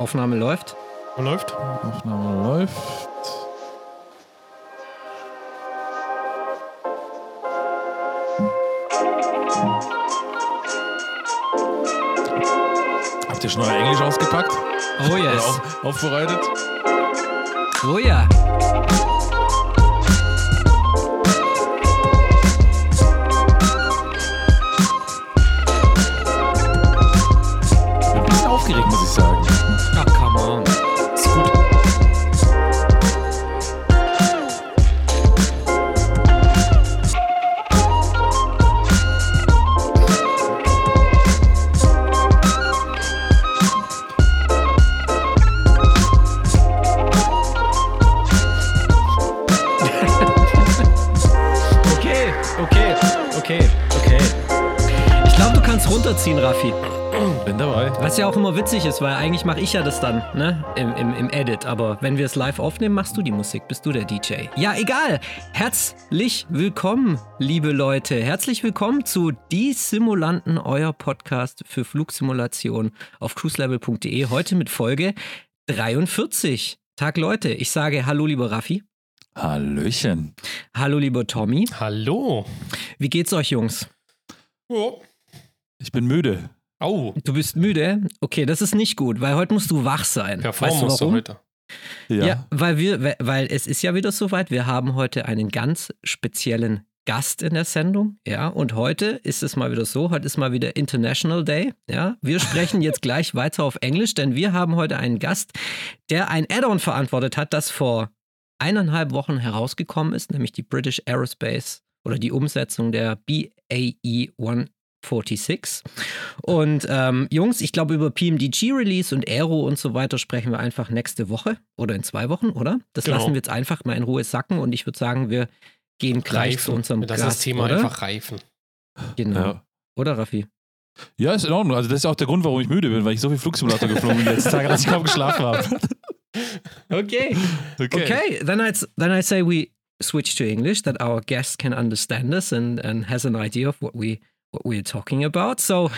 Aufnahme läuft. Läuft. Aufnahme läuft. Habt ihr schon euer Englisch ausgepackt? Oh Oder yes. auf, aufbereitet? Oh ja. Immer witzig ist, weil eigentlich mache ich ja das dann, ne? Im, im, Im Edit. Aber wenn wir es live aufnehmen, machst du die Musik, bist du der DJ. Ja, egal. Herzlich willkommen, liebe Leute. Herzlich willkommen zu Die Simulanten, euer Podcast für Flugsimulation auf cruiselevel.de. Heute mit Folge 43. Tag, Leute. Ich sage Hallo, lieber Raffi. Hallöchen. Hallo, lieber Tommy. Hallo. Wie geht's euch, Jungs? Oh. Ich bin müde. Au. Du bist müde? Okay, das ist nicht gut, weil heute musst du wach sein. Perform weißt du musst du heute. Ja. Ja. weil wir, weil- es ist ja wieder soweit. Wir haben heute einen ganz speziellen Gast in der Sendung, ja. Und heute ist es mal wieder so. Heute ist mal wieder International Day, ja. Wir sprechen jetzt gleich weiter auf Englisch, denn wir haben heute einen Gast, der ein Add-on verantwortet hat, das vor eineinhalb Wochen herausgekommen ist, nämlich die British Aerospace oder die Umsetzung der E BAE 146. Und ähm, Jungs, ich glaube, über PMDG-Release und Aero und so weiter sprechen wir einfach nächste Woche oder in zwei Wochen, oder? Das Genau. lassen wir jetzt einfach mal in Ruhe sacken und ich würde sagen, wir gehen gleich zu unserem Das Gast, ist das Thema oder? einfach reifen. Genau. Ja. Oder, Raffi? ja, ist in Ordnung. Also, das ist auch der Grund, warum ich müde bin, weil ich so viel Flugsimulator geflogen bin die letzten Tage, dass ich kaum geschlafen habe. Okay. Okay, then I then I say we switch to English that our guest can understand us and and has an idea of what we what we're talking about. So,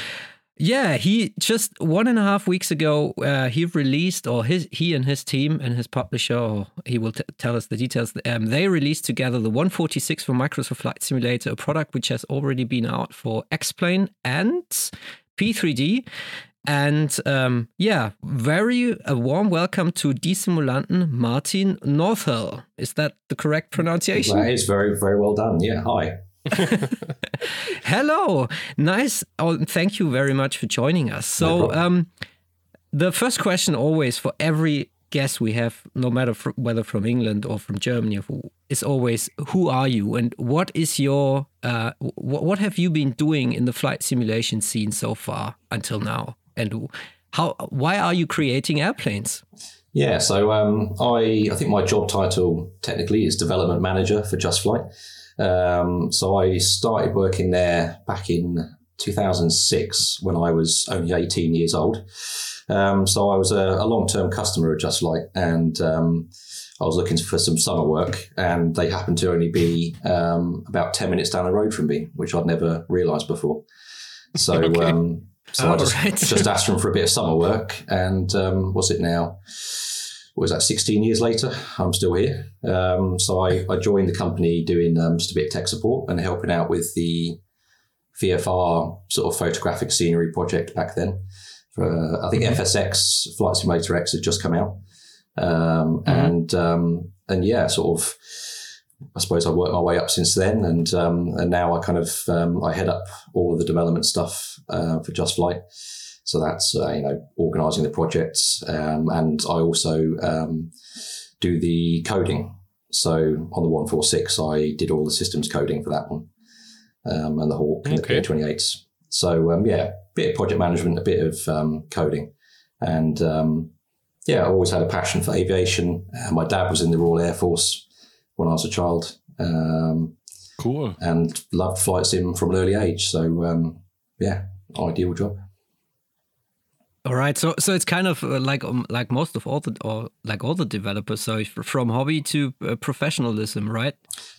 yeah, he just one and a half weeks ago uh, he released or his he and his team and his publisher or he will t- tell us the details. Um, they released together the 146 for Microsoft Flight Simulator, a product which has already been out for X-Plane and P3D. And um, yeah, very a warm welcome to Die Simulanten Martyn Northall. Is that the correct pronunciation? That is very, very well done. Yeah, hi. Hello, nice. Oh, thank you very much for joining us. So, um, the first question always for every guest we have, no matter fr- whether from England or from Germany, is always who are you and what is your uh, wh- what have you been doing in the flight simulation scene so far until now, and how why are you creating airplanes? Yeah, so um, I I think my job title technically is development manager for Just Flight. Um, so I started working there back in 2006 when I was only 18 years old. Um, so I was a, a long term customer of Just Flight and um, I was looking for some summer work and they happened to only be um, about 10 minutes down the road from me, which I'd never realised before. So, Okay. um, so I just, Alright. just asked them for a bit of summer work and um, was it now? What was that 16 years later i'm still here. Um, so I, I joined the company doing um, just a bit of tech support and helping out with the vfr sort of photographic scenery project back then for uh, i think fsx flight simulator x had just come out. Um, and um, and yeah sort of I suppose I've worked my way up since then, and um, and now I kind of um, I head up all of the development stuff uh, for Just Flight. So that's uh, you know organising the projects, um, and I also um, do the coding. So on the one four six, I did all the systems coding for that one, um, and the Hawk and the P twenty eights. So um, yeah, a bit of project management, a bit of um, coding, and um, yeah, I always had a passion for aviation. Uh, my dad was in the Royal Air Force when I was a child, um, Cool. and loved flight sim from an early age. So um, yeah, ideal job. All right, so so it's kind of uh, like um, like most of all the or like all the developers. So from hobby to uh, professionalism, right?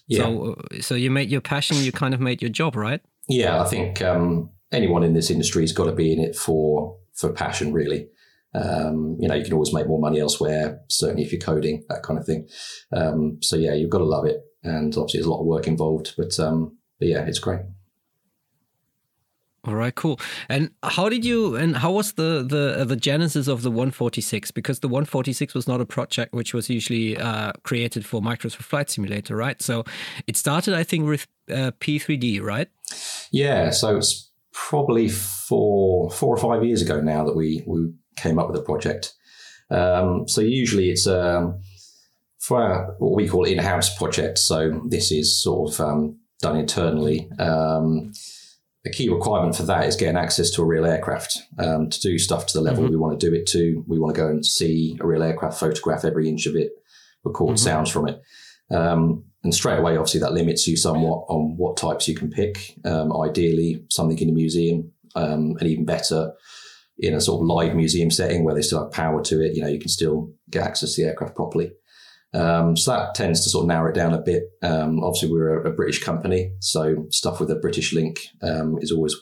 Yeah. So uh, so you made your passion, you kind of made your job, right? Yeah, I think um, anyone in this industry has got to be in it for for passion, really. Um, you know, you can always make more money elsewhere, certainly if you're coding, that kind of thing. Um, so yeah, you've got to love it. And obviously there's a lot of work involved, but, um, but yeah, it's great. All right, cool. And how did you and how was the the uh, the genesis of the 146? Because the 146 was not a project which was usually uh, created for Microsoft Flight Simulator, right? So it started, I think, with uh, P3D, right? Yeah. So it's probably four four or five years ago now that we we came up with a project. Um, so usually it's um, for what we call in-house project. So this is sort of um, done internally. Um, a key requirement for that is getting access to a real aircraft um, to do stuff to the level mm-hmm. we want to do it to. We want to go and see a real aircraft, photograph every inch of it, record mm-hmm. sounds from it. Um, and straight away, obviously, that limits you somewhat on what types you can pick. Um, ideally, something in a museum, um, and even better, in a sort of live museum setting where they still have power to it. You know, you can still get access to the aircraft properly. Um, so that tends to sort of narrow it down a bit. Um, obviously, we're a, a, British company, so stuff with a British link um, is always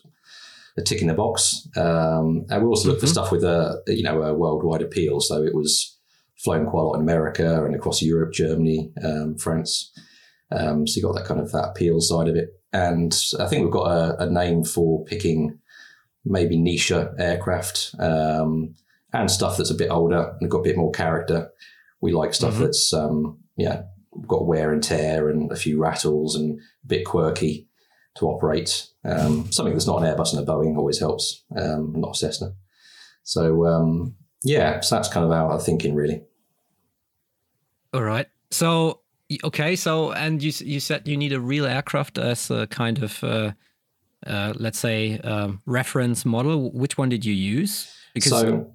a tick in the box. Um, and we also look mm-hmm. for stuff with a you know a worldwide appeal. So it was flown quite a lot in America and across Europe, Germany, um, France. Um, so you got that kind of that appeal side of it. And I think we've got a, a name for picking maybe niche aircraft and stuff that's a bit older and got a bit more character. We like stuff mm-hmm. that's um, yeah got wear and tear and a few rattles and a bit quirky to operate. Um, something that's not an Airbus and a Boeing always helps, um, not a Cessna. So um, yeah, so that's kind of our thinking really. All right. So okay. So and you you said you need a real aircraft as a kind of uh, uh, let's say um, reference model. Which one did you use? Because so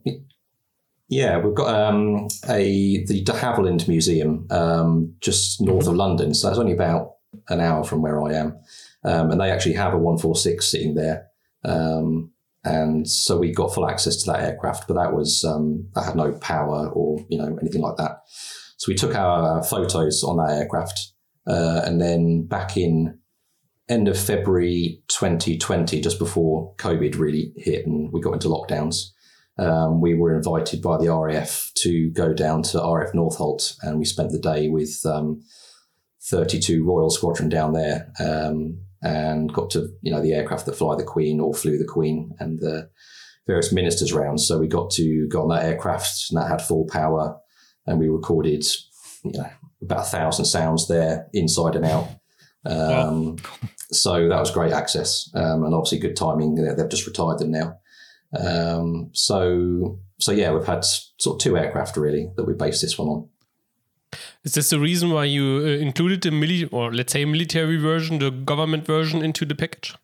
yeah, we've got um, a the De Havilland Museum um, just north of London, so that's only about an hour from where I am, um, and they actually have a one four six sitting there, um, and so we got full access to that aircraft, but that was um, that had no power or you know anything like that. So we took our photos on that aircraft, uh, and then back in end of February 2020, just before COVID really hit and we got into lockdowns um, we were invited by the RAF to go down to RAF Northolt, and we spent the day with um, 32 Royal Squadron down there, um, and got to you know the aircraft that fly the Queen or flew the Queen, and the various ministers around. So we got to go on that aircraft, and that had full power, and we recorded you know about a thousand sounds there, inside and out. Um, so that was great access, um, and obviously good timing. They've just retired them now. Um, so so yeah, we've had sort of two aircraft really that we based this one on. Is this the reason why you uh, included the military, or let's say military version, the government version, into the package?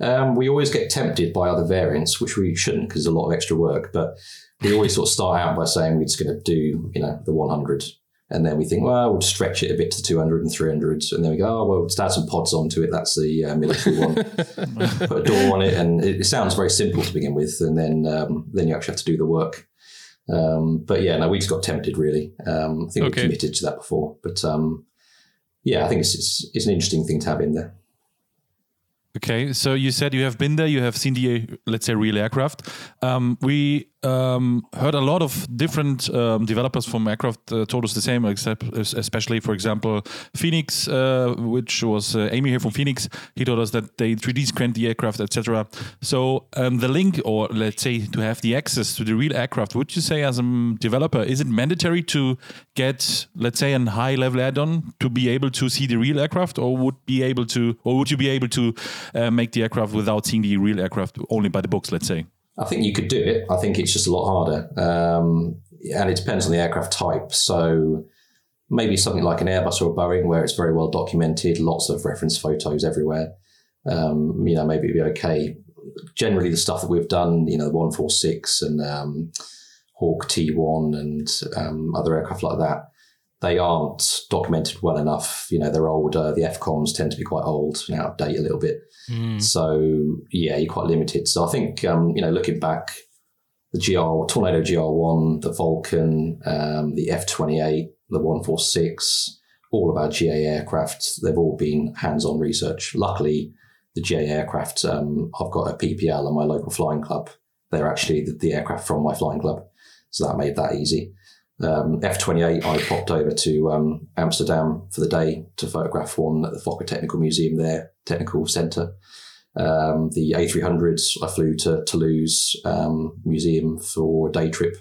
Um, we always get tempted by other variants, which we shouldn't because there's a lot of extra work. But we always sort of start out by saying we're just going to do, you know, the 100 and then we think, well, we'll stretch it a bit to 200 and 300. And then we go, oh, well, let's add some pods onto it. That's the uh, military one. Put a door on it. And it, it, sounds very simple to begin with. And then um, then you actually have to do the work. Um, but yeah, no, we just got tempted, really. Um, I think okay. we committed to that before. But um, yeah, I think it's, it's, it's an interesting thing to have in there. Okay, so you said you have been there, you have seen the, let's say, real aircraft. Um, we um, heard a lot of different um, developers from aircraft uh, told us the same, except especially, for example, Fenix, uh, which was uh, Amy here from Fenix. He told us that they 3D scanned the aircraft, etc. So um, the link, or let's say, to have the access to the real aircraft, would you say, as a developer, is it mandatory to get, let's say, a high-level add-on to be able to see the real aircraft, or would be able to, or would you be able to uh, make the aircraft without seeing the real aircraft only by the books, let's say? I think you could do it. I think it's just a lot harder. Um, and it depends on the aircraft type. So maybe something like an Airbus or a Boeing where it's very well documented, lots of reference photos everywhere. Um, you know, maybe it'd be okay. Generally, the stuff that we've done, you know, the 146 and um, Hawk T1 and um, other aircraft like that, they aren't documented well enough. You know, they're older. The FCOMs tend to be quite old and out of date a little bit. Mm. So yeah, you're quite limited. So I think um, you know, looking back, the GR Tornado GR1, the Vulcan, um, the F28, the 146, all of our GA aircraft, they've all been hands-on research. Luckily, the GA aircraft, um, I've got a PPL on my local flying club. They're actually the, the aircraft from my flying club. So that made that easy. Um, F28, I popped over to um, Amsterdam for the day to photograph one at the Fokker Technical Museum there, Technical Centre. Um, the A300s, I flew to Toulouse um, Museum for a day trip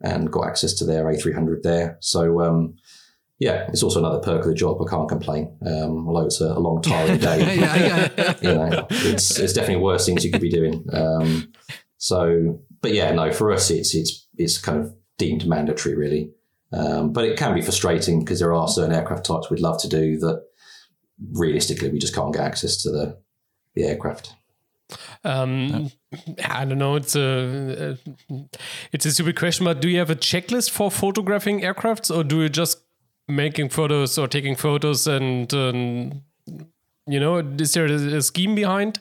and got access to their A300 there. So, um, yeah, it's also another perk of the job. I can't complain. Um, although it's a, a long, tiring day, yeah, yeah. you know, it's, it's definitely worse things you could be doing. Um, so, but yeah, no, for us, it's it's it's kind of deemed mandatory, really. Um, but it can be frustrating because there are certain aircraft types we'd love to do that realistically we just can't get access to the the aircraft. Um, I don't know. It's a it's a stupid question, but do you have a checklist for photographing aircrafts, or do you just making photos or taking photos and um, you know is there a, scheme behind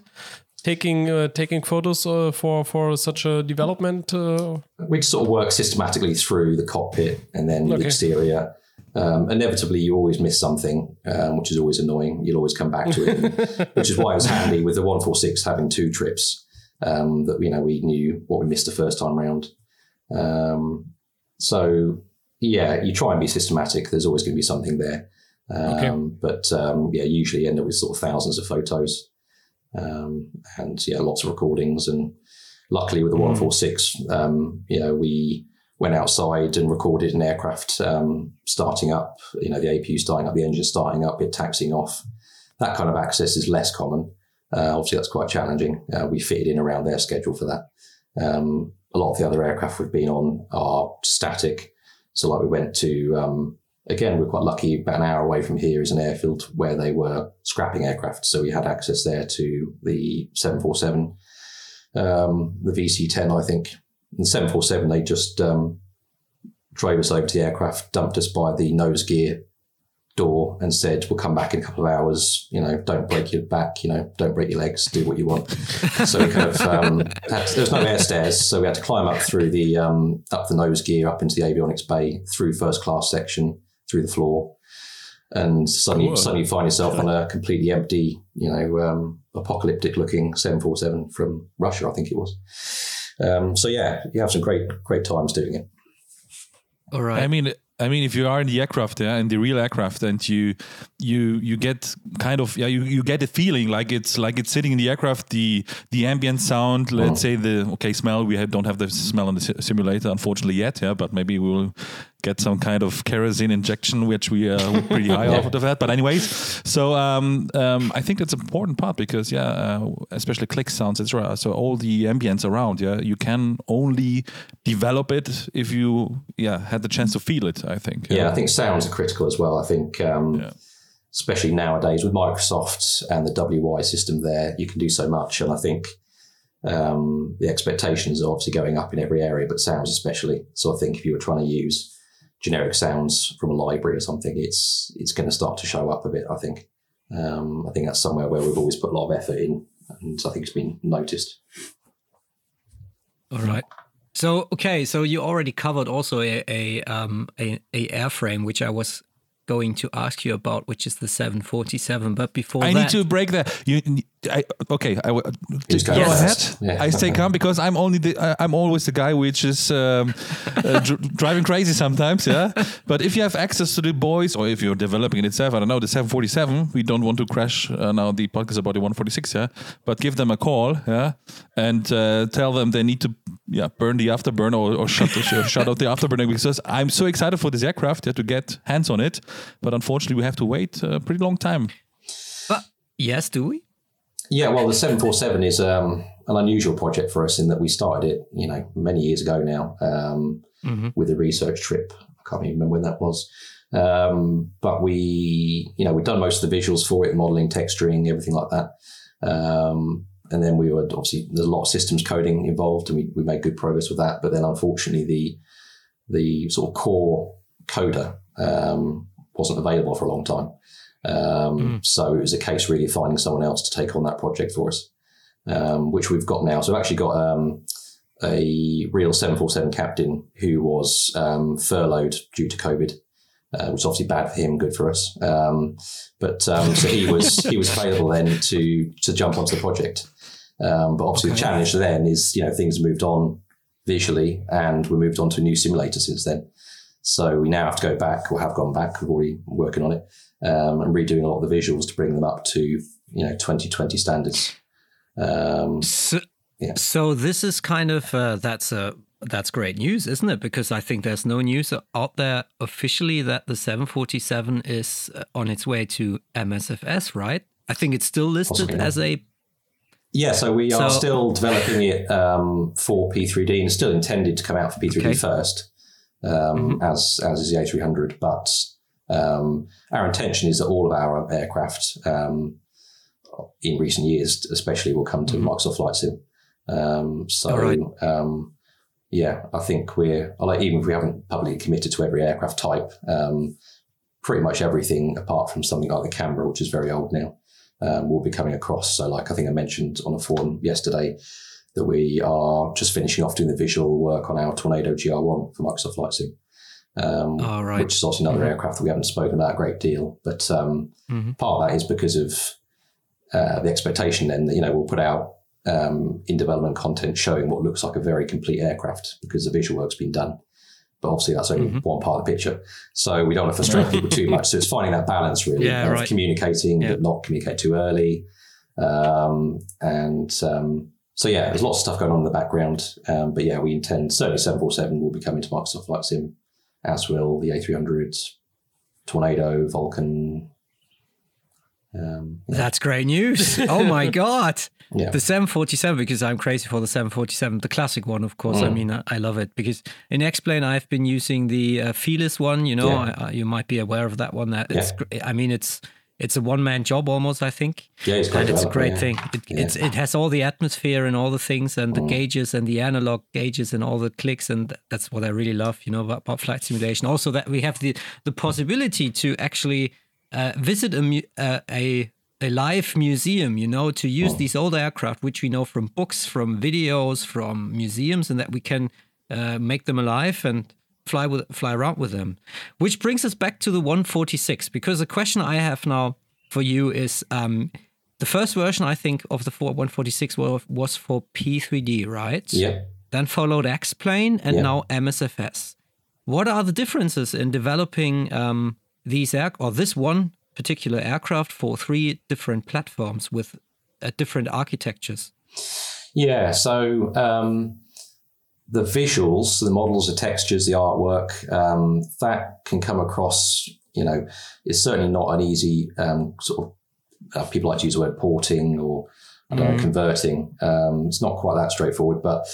taking uh, taking photos uh, for for such a development? Uh? We sort of work systematically through the cockpit and then okay. the exterior. Um, inevitably, you always miss something, um, which is always annoying. You'll always come back to it, which is why it was handy with the 146 having two trips um, that you know we knew what we missed the first time round. Um, so yeah, you try and be systematic. There's always going to be something there, okay. Um, but um, yeah, usually end up with sort of thousands of photos, and yeah, lots of recordings. And luckily, with the mm. 146, you know, we went outside and recorded an aircraft um, starting up, you know, the APU starting up, the engine starting up, it taxiing off. That kind of access is less common. Uh, obviously, that's quite challenging. Uh, we fitted in around their schedule for that. Um, a lot of the other aircraft we've been on are static. So, like, we went to, um, again, we're quite lucky, about an hour away from here is an airfield where they were scrapping aircraft. So, we had access there to the 747, um, the VC 10, I think, the 747, they just um, drove us over to the aircraft, dumped us by the nose gear door, and said, "We'll come back in a couple of hours. You know, don't break your back. You know, don't break your legs. Do what you want." so we kind of um, had, there was no air stairs, so we had to climb up through the um, up the nose gear, up into the avionics bay, through first class section, through the floor. And suddenly, cool. suddenly you find yourself on a completely empty, you know, um, apocalyptic looking 747 from Russia, I think it was. Um, so yeah, you have some great great times doing it. All right. I mean, I mean, if you are in the aircraft, yeah, in the real aircraft, and you you you get kind of yeah, you, you get a feeling like it's like it's sitting in the aircraft. The the ambient sound, let's say the okay smell. We don't have the smell in the simulator, unfortunately yet, yeah, but maybe we will get some kind of kerosene injection, which we are pretty high off of that. But anyways, so um, um, I think that's an important part because yeah, uh, especially click sounds, etc. So all the ambience around, yeah, you can only develop it if you yeah had the chance to feel it. I think. Yeah, yeah I think sounds are critical as well. I think. Um, yeah. Especially nowadays with Microsoft and the Wwise system, there you can do so much, and I think um, the expectations are obviously going up in every area, but sounds especially. So I think if you were trying to use generic sounds from a library or something, it's it's going to start to show up a bit. I think. Um, I think that's somewhere where we've always put a lot of effort in, and I think it's been noticed. All right. So okay, so you already covered also a a um a, a airframe, which I was going to ask you about, which is the 747. But before I that, need to break that. You, I, okay, I, just go ahead. Yeah. I stay calm because I'm only the I'm always the guy which is um, uh, dr- driving crazy sometimes. Yeah, but if you have access to the boys, or if you're developing it itself, I don't know the 747. We don't want to crash uh, now the podcast about the 146. Yeah, but give them a call. Yeah, and uh, tell them they need to yeah burn the afterburner or, or shut the, shut out the afterburner because I'm so excited for this aircraft yeah, to get hands on it, but unfortunately we have to wait a pretty long time. But yes, do we? Yeah, well, the 747 is um, an unusual project for us in that we started it, you know, many years ago now um, mm-hmm. with a research trip. I can't even remember when that was. Um, but we, you know, we've done most of the visuals for it, modeling, texturing, everything like that. Um, and then we were obviously there's a lot of systems coding involved, and we, we made good progress with that. But then unfortunately, the the sort of core coder um, wasn't available for a long time. Um, mm. So it was a case really of finding someone else to take on that project for us, um, which we've got now. So we've actually got um, a real 747 captain who was um, furloughed due to COVID. Uh, which is obviously bad for him, good for us. Um, but um, so he was he was available then to to jump onto the project. But obviously okay. the challenge then is you know things moved on visually, and we moved on to a new simulator since then. So we now have to go back, or have gone back. We're already working on it um, and redoing a lot of the visuals to bring them up to you know 2020 standards. Um, so, yeah. so this is kind of uh, that's a that's great news, isn't it? Because I think there's no news out there officially that the 747 is uh, on its way to MSFS, right? I think it's still listed as a. Yeah, so we are still developing it um, for P3D and still intended to come out for P3D okay. first, um, mm-hmm. as as is the A300. But um, our intention is that all of our aircraft um, in recent years, especially, will come to mm-hmm. Microsoft Flight Sim. Um, so, right. Um, yeah, I think we're like even if we haven't publicly committed to every aircraft type, um, pretty much everything apart from something like the Canberra, which is very old now, um, will be coming across. So, like I think I mentioned on a forum yesterday that we are just finishing off doing the visual work on our Tornado GR1 for Microsoft Flight Sim um, oh, right. which is also another mm-hmm. aircraft that we haven't spoken about a great deal. But um, mm-hmm. part of that is because of uh, the expectation then that, you know, we'll put out um, in development content showing what looks like a very complete aircraft because the visual work's been done. But obviously, that's only mm-hmm. one part of the picture. So we don't want to frustrate people too much. So it's finding that balance really yeah, of right. communicating, yeah. but not communicate too early. Um, and um, so, yeah, there's lots of stuff going on in the background. Um, but yeah, we intend certainly 747 will be coming to Microsoft Flight Sim as will the A300, Tornado, Vulcan. Um, yeah. That's great news. oh my God. Yeah. The 747, because I'm crazy for the 747, the classic one, of course. Mm. I mean, I, I, love it because in X-Plane, I've been using the uh, Fearless one. You know, yeah. I, I, you might be aware of that one. That it's, I mean, it's it's a one man job almost, I think. Yeah, it's and it's a great thing. It, it has all the atmosphere and all the things and the mm. gauges and the analog gauges and all the clicks, and that's what I really love, you know, about, about flight simulation. Also, that we have the the possibility to actually uh, visit a, uh, a a live museum, you know, to use mm. these old aircraft, which we know from books, from videos, from museums, and that we can uh, make them alive and fly with fly around with them. Which brings us back to the 146 because the question I have now for you is um, the first version I think of the 146 was for P3D, right? Yeah. Then followed X-Plane and yeah. now MSFS. What are the differences in developing um, these air or this one particular aircraft for three different platforms with uh, different architectures? Yeah, so um, the visuals, the models, the textures, the artwork, um, that can come across, you know, it's certainly not an easy um, sort of, uh, people like to use the word porting or, I don't mm. know, converting. Um, it's not quite that straightforward, but,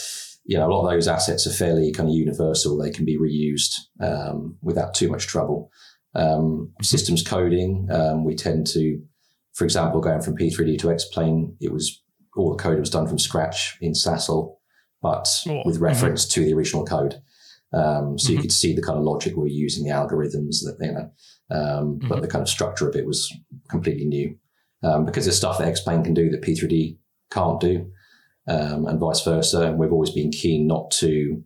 you know, a lot of those assets are fairly kind of universal. They can be reused um, without too much trouble. Um, mm-hmm. systems coding, um, we tend to, for example, going from P3D to X-Plane, it was all the code was done from scratch in SASL but oh, with reference mm-hmm. to the original code. Um, so mm-hmm. you could see the kind of logic we were using, the algorithms that, you know, um, mm-hmm. but the kind of structure of it was completely new. Um, because there's stuff that X-Plane can do that P3D can't do, um, and vice versa. And we've always been keen not to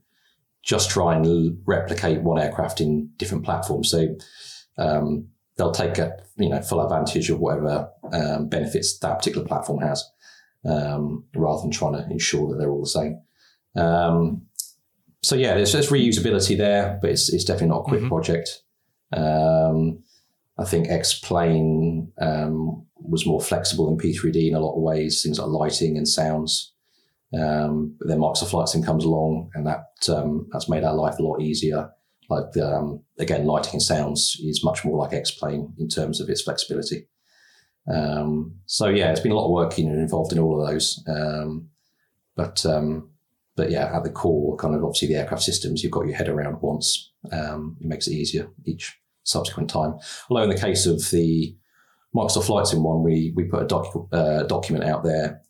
just try and l- replicate one aircraft in different platforms. So um, they'll take a, you know, full advantage of whatever um, benefits that particular platform has, rather than trying to ensure that they're all the same. Um, so yeah, there's, there's reusability there, but it's, it's definitely not a quick mm-hmm. project. Um, I think X-Plane um, was more flexible than P3D in a lot of ways, things like lighting and sounds. Um, but then Microsoft Flight Sim comes along, and that um, that's made our life a lot easier. Like um, again, lighting and sounds is much more like X-Plane in terms of its flexibility. Um, so yeah, it's been a lot of work in, involved in all of those. Um, but um, but yeah, at the core, kind of obviously the aircraft systems, you've got your head around once. Um, it makes it easier each subsequent time. Although in the case of the Microsoft Flight Sim one, we we put a docu- uh, document out there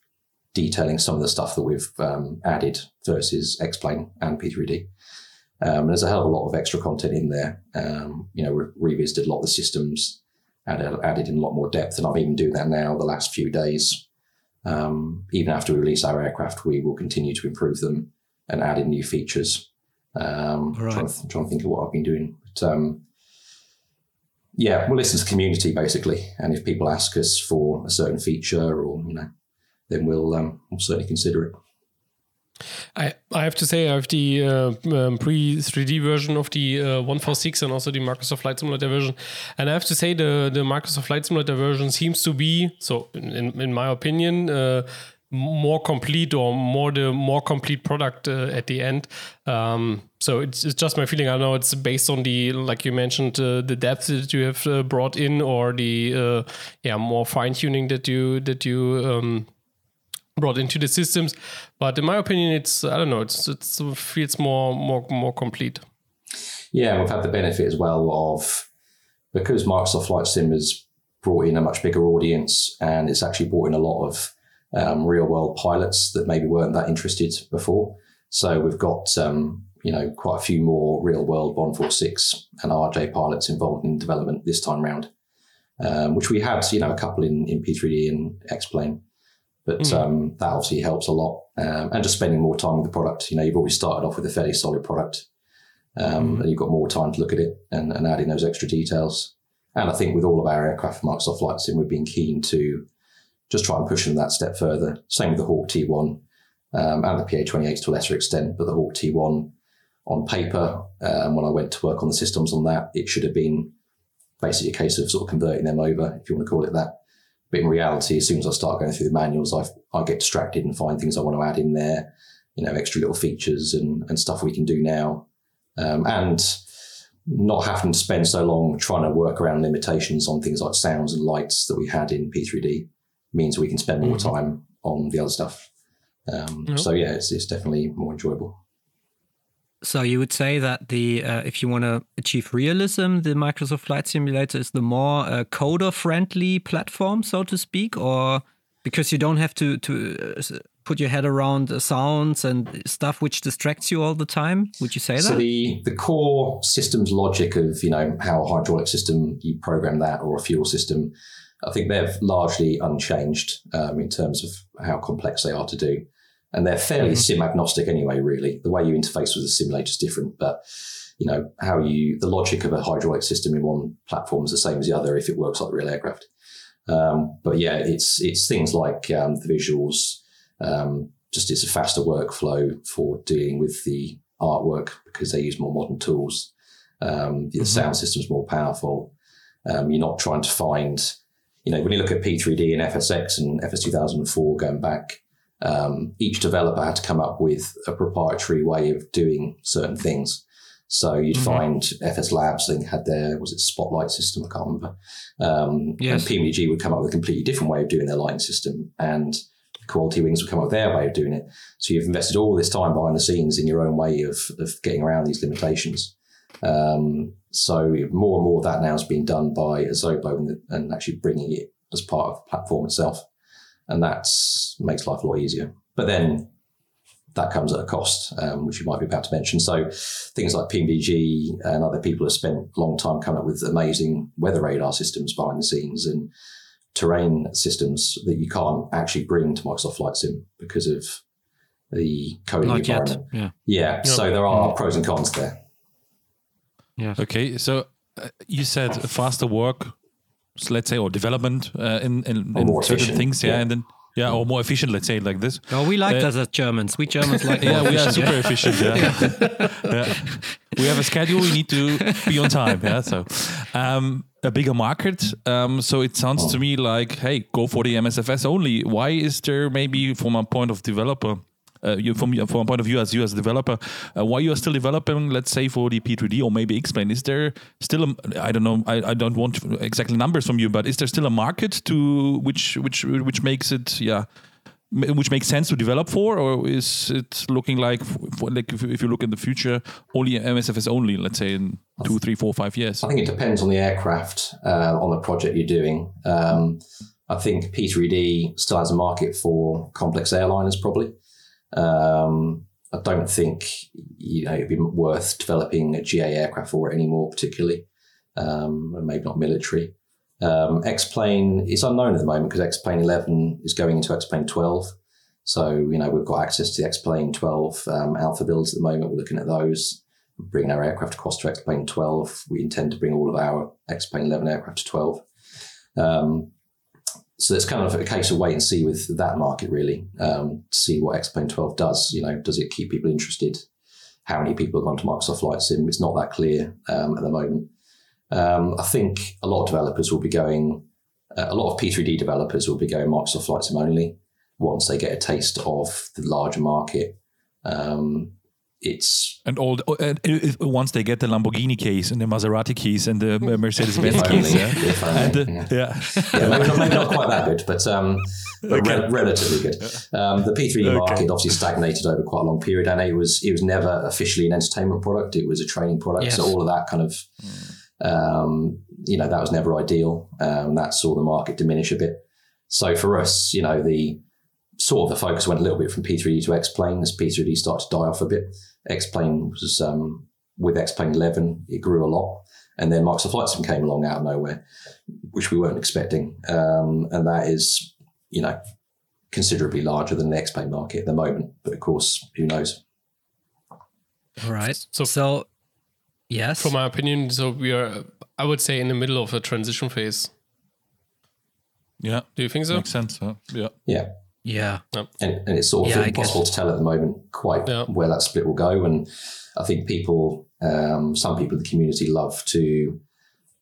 detailing some of the stuff that we've um, added versus X-Plane and P3D. Um, there's a hell of a lot of extra content in there. Um, you know, re- revisited a lot of the systems, added, added in a lot more depth, and I've even doing that now the last few days um, even after we release our aircraft, we will continue to improve them and add in new features. Um, right. trying, to, trying to think of what I've been doing. But, um, yeah, we'll listen to the community basically, and if people ask us for a certain feature or you know, then we'll um, we'll certainly consider it. I, I have to say I have the uh, um, pre 3D version of the uh, 146 and also the Microsoft Flight Simulator version, and I have to say the the Microsoft Flight Simulator version seems to be so in in my opinion. Uh, more complete or more the more complete product uh, at the end um, so it's, it's just my feeling i know it's based on the like you mentioned uh, the depth that you have uh, brought in or the uh, yeah more fine-tuning that you that you um, brought into the systems. But in my opinion, it's I don't know, it's it's it feels more more more complete. Yeah, we've had the benefit as well of because Microsoft Flight Sim has brought in a much bigger audience, and it's actually brought in a lot of um, real world pilots that maybe weren't that interested before. So we've got um, you know quite a few more real world 146 and RJ pilots involved in development this time round, um, which we had you know a couple in in P3D and X Plane. But mm. um, that obviously helps a lot. Um, and just spending more time with the product. You know, you've already started off with a fairly solid product, um, mm. and you've got more time to look at it and, and add in those extra details. And I think with all of our aircraft Microsoft Flight Sim, we've been keen to just try and push them that step further. Same with the Hawk T1 um, and the PA28 to a lesser extent, but the Hawk T1 on paper, um, when I went to work on the systems on that, it should have been basically a case of sort of converting them over, if you want to call it that. But in reality, as soon as I start going through the manuals, I, I get distracted and find things I want to add in there, you know, extra little features and, and stuff we can do now. Um, and not having to spend so long trying to work around limitations on things like sounds and lights that we had in P3D means we can spend more mm-hmm. time on the other stuff. Um, yep. So yeah, it's, it's definitely more enjoyable. So you would say that the uh, if you want to achieve realism, the Microsoft Flight Simulator is the more uh, coder-friendly platform, so to speak, or because you don't have to to uh, put your head around sounds and stuff which distracts you all the time. Would you say that? So the the core systems logic of you know how a hydraulic system you program that or a fuel system, I think they're largely unchanged um, in terms of how complex they are to do and they're fairly mm-hmm. sim agnostic anyway. Really, the way you interface with the simulator is different, but you know how you the logic of a hydraulic system in one platform is the same as the other if it works like the real aircraft. Um, but yeah, it's it's things like um, the visuals. Um, just it's a faster workflow for dealing with the artwork because they use more modern tools. Um, the mm-hmm. sound system's more powerful. Um, you're not trying to find, you know, when you look at P3D and FSX and FS 2004 going back, um, each developer had to come up with a proprietary way of doing certain things. So you'd mm-hmm. find FS Labs, they had their, was it Spotlight system? I can't remember. Um, yes. And PMDG would come up with a completely different way of doing their lighting system. And Quality Wings would come up with their way of doing it. So you've invested all this time behind the scenes in your own way of, of getting around these limitations. Um, so more and more of that now is being done by Asobo and, and actually bringing it as part of the platform itself and that makes life a lot easier. But then that comes at a cost, um, which you might be about to mention. So things like PMDG and other people have spent a long time coming up with amazing weather radar systems behind the scenes and terrain systems that you can't actually bring to Microsoft Flight Sim because of the coding Not environment. Yet. Yeah. Yeah. Yep. So there are pros and cons there. Yeah. Okay. So uh, you said faster work so let's say, or development uh, in in, in certain efficient. things, yeah, yeah, and then yeah, or more efficient, let's say like this. No, we like uh, that as Germans. We Germans like yeah, we are super efficient. Yeah. yeah. we have a schedule. We need to be on time. Yeah, so um, a bigger market. Um, so it sounds to me like, hey, go for the MSFS only. Why is there maybe, from a point of developer? Uh, you from from a point of view as you as a developer, uh, why you are still developing, let's say for the P3D or maybe X-Plane, is there still I don't know, I, I don't want exactly numbers from you, but is there still a market to which which which makes it yeah which makes sense to develop for, or is it looking like, for, like if, if, you look in the future, only MSFS only, let's say in two, three, four, five years? I think it depends on the aircraft, uh, on the project you're doing. Um, I think P3D still has a market for complex airliners, probably. Um, I don't think you know it'd be worth developing a GA aircraft for it anymore, particularly, um, and maybe not military. Um, X-plane is unknown at the moment because X-plane 11 is going into X-plane 12. So you know we've got access to the X-plane 12 um, alpha builds at the moment. We're looking at those, bringing our aircraft across to X-plane 12. We intend to bring all of our X-plane 11 aircraft to 12. Um, so it's kind of a case of wait and see with that market really um, see what X-Plane 12 does. You know, does it keep people interested? How many people have gone to Microsoft Flight Sim? It's not that clear um, at the moment. Um, I think a lot of developers will be going, uh, a lot of P3D developers will be going Microsoft Flight Sim only once they get a taste of the larger market. Um, it's and all and once they get the Lamborghini case and the Maserati keys and the Mercedes Benz keys, yeah, and the, yeah, yeah. yeah maybe, not, maybe, not, quite that good, but, um, but okay. re- relatively good. Um, the P3 okay. market obviously stagnated over quite a long period, and it was it was never officially an entertainment product; it was a training product. Yes. So all of that kind of, um, you know, that was never ideal. Um, that saw the market diminish a bit. So for us, you know, the sort of the focus went a little bit from P3D to X-Plane as P3D started to die off a bit. X-Plane was um, with X-Plane 11, it grew a lot. And then Microsoft Flight Sim came along out of nowhere, which we weren't expecting. Um, and that is, you know, considerably larger than the X-Plane market at the moment. But of course, who knows? All right. So, so yes. From my opinion, so we are, I would say, in the middle of a transition phase. Yeah. Do you think so? Makes sense. Huh? Yeah. Yeah. Yeah. And, and it's sort of yeah, impossible to tell at the moment quite yeah. where that split will go. And I think people, um, some people in the community love to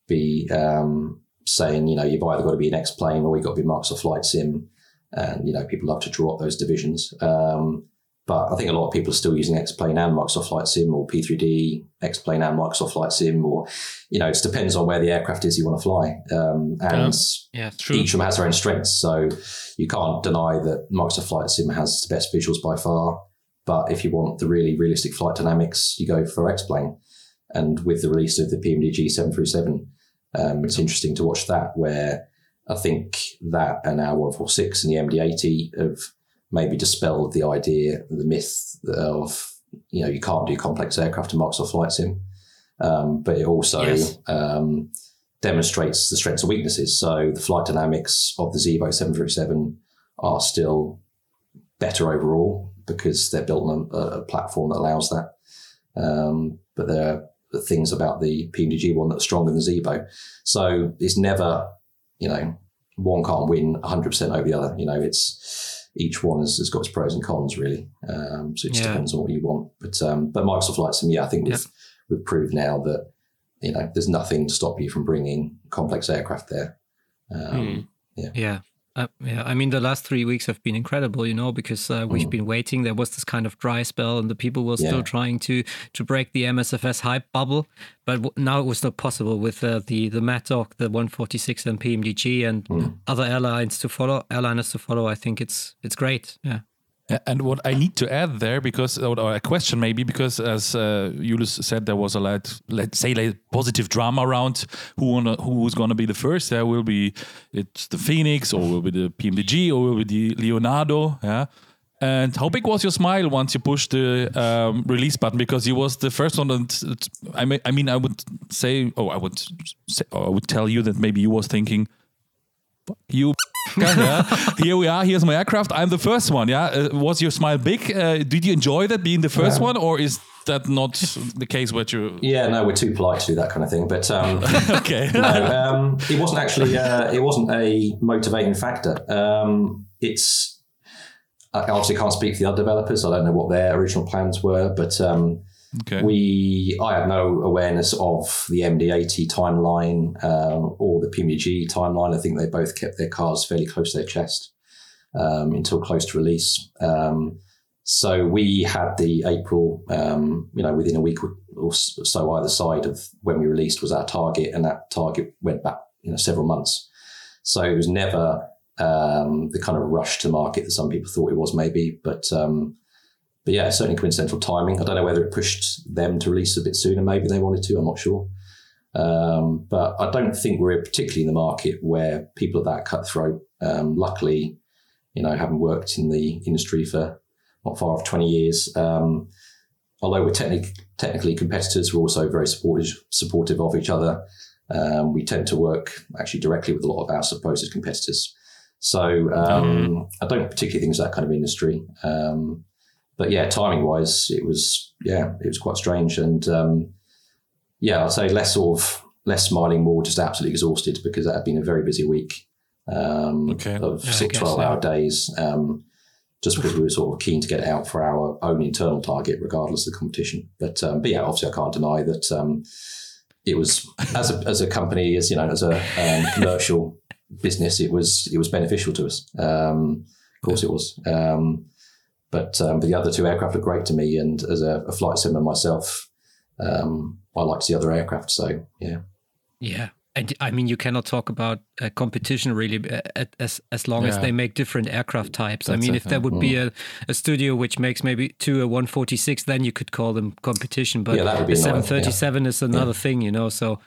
be um, saying, you know, you've either got to be an X plane or you've got to be Microsoft Flight Sim. And, you know, people love to draw up those divisions. Um, but I think a lot of people are still using X-Plane and Microsoft Flight Sim or P3D, X-Plane and Microsoft Flight Sim, or, you know, it depends on where the aircraft is you want to fly. Um, and yeah. Yeah, each of them has their own strengths. So you can't deny that Microsoft Flight Sim has the best visuals by far. But if you want the really realistic flight dynamics, you go for X-Plane. And with the release of the PMDG 737, um, it's interesting to watch that where I think that and our 146 and the MD80 have maybe dispel the idea, the myth of you know you can't do complex aircraft in Microsoft Flight Sim, um, but it also yes. um, demonstrates the strengths and weaknesses. So the flight dynamics of the Zibo 737 are still better overall because they're built on a, a platform that allows that. Um, but there are things about the PMDG one that's stronger than the Zibo. So it's never, you know, one can't win 100% over the other. You know, it's each one has, has got its pros and cons really. Um, so it just yeah. depends on what you want. But um, but Microsoft Flight Sim, yeah, I think we've we've proved now that you know there's nothing to stop you from bringing complex aircraft there. Um, mm. Yeah. Yeah. Uh, yeah, I mean the last three weeks have been incredible, you know, because uh, we've mm. been waiting. There was this kind of dry spell, and the people were still yeah. trying to to break the MSFS hype bubble. But w- now it was not possible with uh, the the Maddog, the 146, and PMDG, and mm. other airlines to follow, airliners to follow. I think it's it's great. Yeah. And what I need to add there, because or a question maybe, because as uh, Julius said, there was a lot, let's say, like positive drama around who wanna, who's going to be the first. There will be it's the Fenix, or will be the PMDG, or will be the Leonardo. Yeah. And how big was your smile once you pushed the um, release button? Because you was the first one. And I mean, I mean, I would say, oh, I would, say, oh, I would tell you that maybe you was thinking, you yeah. Here we are. Here's my aircraft. I'm the first one. Yeah. Uh, was your smile big? Uh, did you enjoy that being the first yeah. one, or is that not the case? What you? Yeah, no, we're too polite to do that kind of thing. But um, okay, no, um, it wasn't actually. Uh, it wasn't a motivating factor. Um, it's I obviously can't speak for the other developers. I don't know what their original plans were, but um, Okay. We, I had no awareness of the MD80 timeline um, or the PMDG timeline. I think they both kept their cars fairly close to their chest um, until close to release. Um, so we had the April, um, you know, within a week or so either side of when we released was our target, and that target went back, you know, several months. So it was never um, the kind of rush to market that some people thought it was, maybe, but um, but yeah, certainly coincidental timing. I don't know whether it pushed them to release a bit sooner. Maybe they wanted to. I'm not sure. Um, but I don't think we're particularly in the market where people are that cutthroat. Um, luckily, you know, having worked in the industry for not far off 20 years, um, although we're technically technically competitors, we're also very supportive supportive of each other. Um, we tend to work actually directly with a lot of our supposed competitors. So mm. I don't particularly think it's that kind of industry. Um, but yeah, timing wise, it was yeah, it was quite strange, and um, yeah, I'd say less sort of less smiling, more just absolutely exhausted because that had been a very busy week. um, Okay. of Yeah, I sort of guess 12 so. hour days, um, just because we were sort of keen to get it out for our own internal target, regardless of the competition. But, um, but yeah, obviously I can't deny that um, it was, as a, as a company, as you know, as a um, commercial business, it was, it was beneficial to us. Um, of course it was. But, um, but the other two aircraft are great to me. And as a, a flight simmer myself, um, I like to see other aircraft. So yeah. Yeah. And I mean, you cannot talk about uh, competition really uh, as as long as they make different aircraft types. I mean, it, if there yeah. would be a, a studio which makes maybe two a 146, then you could call them competition. But Yeah, that would be a another- 737 is another thing, you know. So,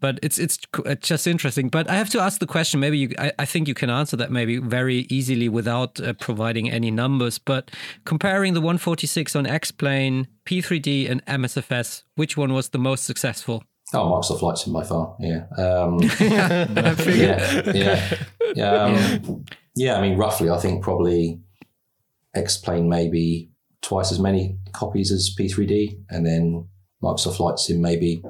but it's it's just interesting. But I have to ask the question. Maybe you, I, I think you can answer that maybe very easily without uh, providing any numbers. But comparing the 146 on X-plane, P3D, and MSFS, which one was the most successful? Oh, Microsoft Flight Sim by far. Yeah. Um, yeah, yeah, yeah. Um, yeah. I mean, roughly, I think probably X Plane maybe twice as many copies as P3D, and then Microsoft Flight Sim maybe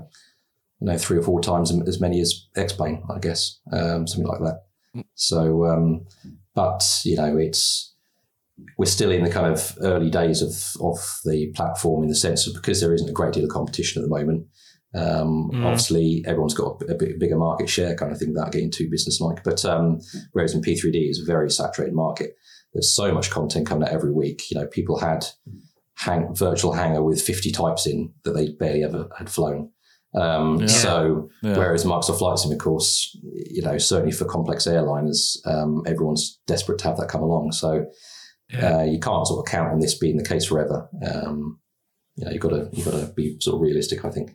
you know three or four times as many as X Plane, I guess, um, something like that. So, um, but you know, it's we're still in the kind of early days of of the platform in the sense of because there isn't a great deal of competition at the moment. Um, Mm. Obviously, everyone's got a, bit bigger market share, kind of thing, without getting too business-like. But um, whereas in P3D, it's a very saturated market. There's so much content coming out every week. You know, people had hang, virtual hangar with 50 types in that they barely ever had flown. Um, Yeah. So, Yeah. whereas Microsoft Flight Sim, of course, you know, certainly for complex airliners, um, everyone's desperate to have that come along. So, Yeah. uh, you can't sort of count on this being the case forever. Um, you know, you've got to you've got to be sort of realistic. I think.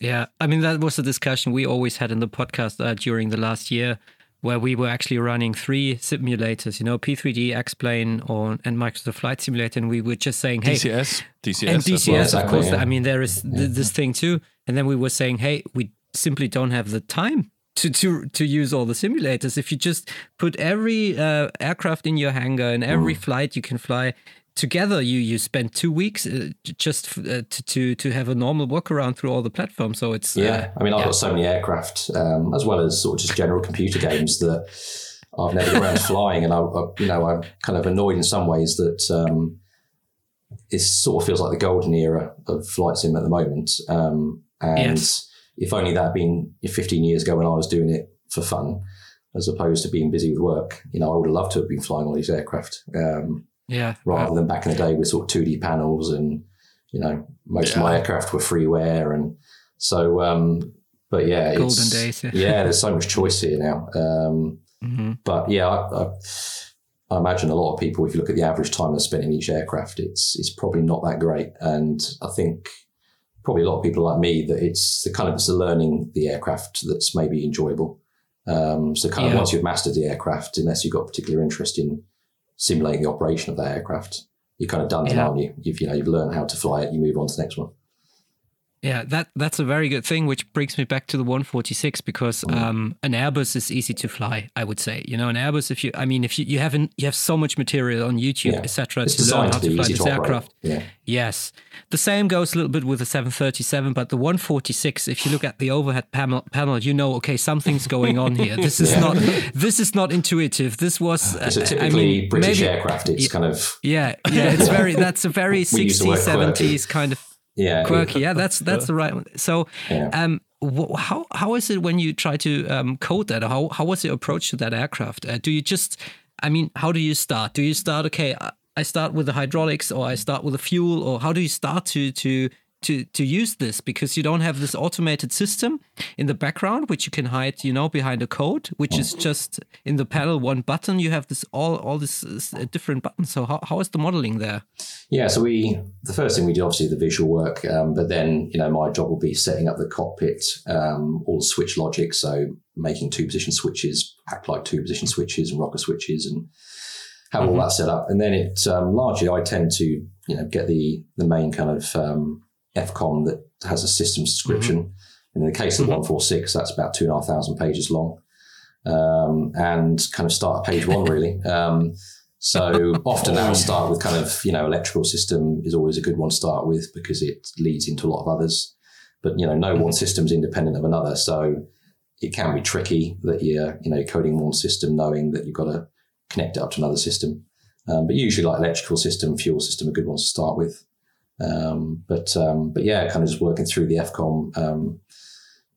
Yeah, I mean that was a discussion we always had in the podcast uh, during the last year, where we were actually running three simulators, you know, P3D, X-Plane, or and Microsoft Flight Simulator, and we were just saying, hey, DCS, DCS, and DCS, well. of course. yeah. I mean, there is th- this thing too, and then we were saying, hey, we simply don't have the time to to to use all the simulators. If you just put every uh, aircraft in your hangar and every flight you can fly together, you you spend two weeks uh, just f- uh, to to to have a normal walk around through all the platforms. So it's uh, Yeah, I mean, I've got so many aircraft, um, as well as sort of just general computer games that I've never got around flying, and I, I, you know, I'm kind of annoyed in some ways that um, it sort of feels like the golden era of flight sim at the moment. Um, and Yes. if only that had been 15 years ago when I was doing it for fun, as opposed to being busy with work, you know, I would have loved to have been flying all these aircraft. Um, yeah, rather than back in the day with sort of 2D panels and, you know, most of my aircraft were freeware. And so, um, but yeah, Golden days, yeah. yeah, there's so much choice here now. Um, Mhm. but yeah, I, I, I imagine a lot of people, if you look at the average time they're spending each aircraft, it's, it's probably not that great. And I think probably a lot of people like me that it's the kind of, it's the learning the aircraft that's maybe enjoyable. Um, so kind of Yeah. once you've mastered the aircraft, unless you've got particular interest in simulating the operation of that aircraft, you're kind of done Yeah. aren't you? You've, you know, you've learned how to fly it, you move on to the next one. Yeah, that that's a very good thing, which brings me back to the 146 because um, an Airbus is easy to fly. I would say, you know, an Airbus. If you, I mean, if you you haven't you have so much material on YouTube, Yeah. etc., to learn how to to fly this to aircraft. Yeah. Yes, the same goes a little bit with the 737, but the 146. If you look at the overhead panel, panel, you know, okay, something's going on here. This is not this is not intuitive. This was It's a uh, typically I mean, British maybe- aircraft. It's kind of, Yeah, yeah, it's very that's a very We 60s, word quirky. 70s kind of yeah. quirky. Yeah, that's that's the right one. So, Yeah. um, how how is it when you try to um, code that? How how was your approach to that aircraft? Uh, do you just, I mean, how do you start? Do you start okay? I start with the hydraulics, or I start with the fuel, or how do you start to to to to use this? Because you don't have this automated system in the background, which you can hide, you know, behind a code, which is just in the panel one button. You have this all all this uh, different buttons. So how how is the modeling there? Yeah, so we the first thing we do obviously the visual work, um, but then you know my job will be setting up the cockpit, um, all the switch logic, so making two position switches act like two position switches and rocker switches, and have all that set up. And then it um, largely I tend to you know get the the main kind of um, FCOM that has a system subscription. And in the case of 146, that's about two and a half thousand pages long, um, and kind of start at page one really. Um, so often that will start with kind of, you know, electrical system is always a good one to start with because it leads into a lot of others. But, you know, no one system's independent of another. So it can be tricky that you're you know coding one system knowing that you've got to connect it up to another system. Um, but usually, like electrical system, fuel system, are good ones to start with. Um, but um, but yeah, kind of just working through the FCOM um,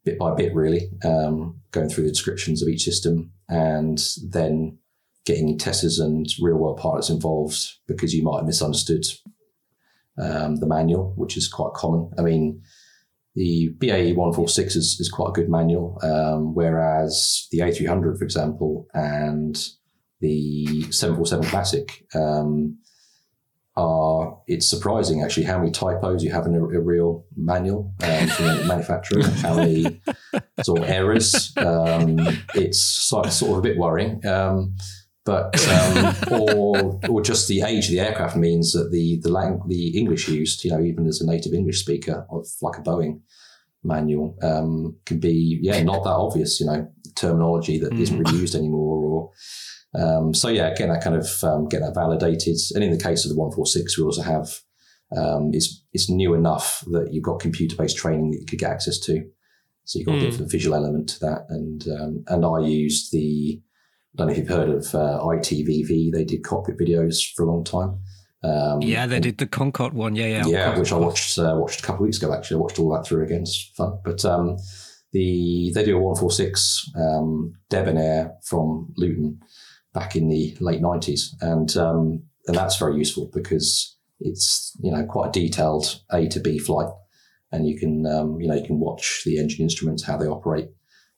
bit by bit, really, um, going through the descriptions of each system, and then getting testers and real world pilots involved because you might have misunderstood um, the manual, which is quite common. I mean, the BAE 146 is, is quite a good manual, um, whereas the A300, for example, and the 747 Classic um, are, it's surprising actually how many typos you have in a, a real manual um, from a manufacturer, how many sort of errors. Um, it's sort of, sort of a bit worrying. Um, but um, or or just the age of the aircraft means that the the lang- the English used, you know, even as a native English speaker of like a Boeing manual, um, can be yeah not that obvious, you know, terminology that not really used anymore. Or um, so yeah, again, I kind of um, get that validated. And in the case of the one four six, we also have um, it's it's new enough that you've got computer based training that you could get access to. So you've got a different visual element to that, and um, and I used the I don't know if you've heard of uh, ITVV. They did cockpit videos for a long time. Um, yeah, they did the Concorde one. Yeah, yeah. Yeah, which I watched uh, watched a couple of weeks ago. Actually, I watched all that through again. It's fun. But um, the they do a one four six um, Debonair from Luton back in the late nineties, and um, and that's very useful because it's you know quite a detailed A to B flight, and you can um, you know you can watch the engine instruments how they operate.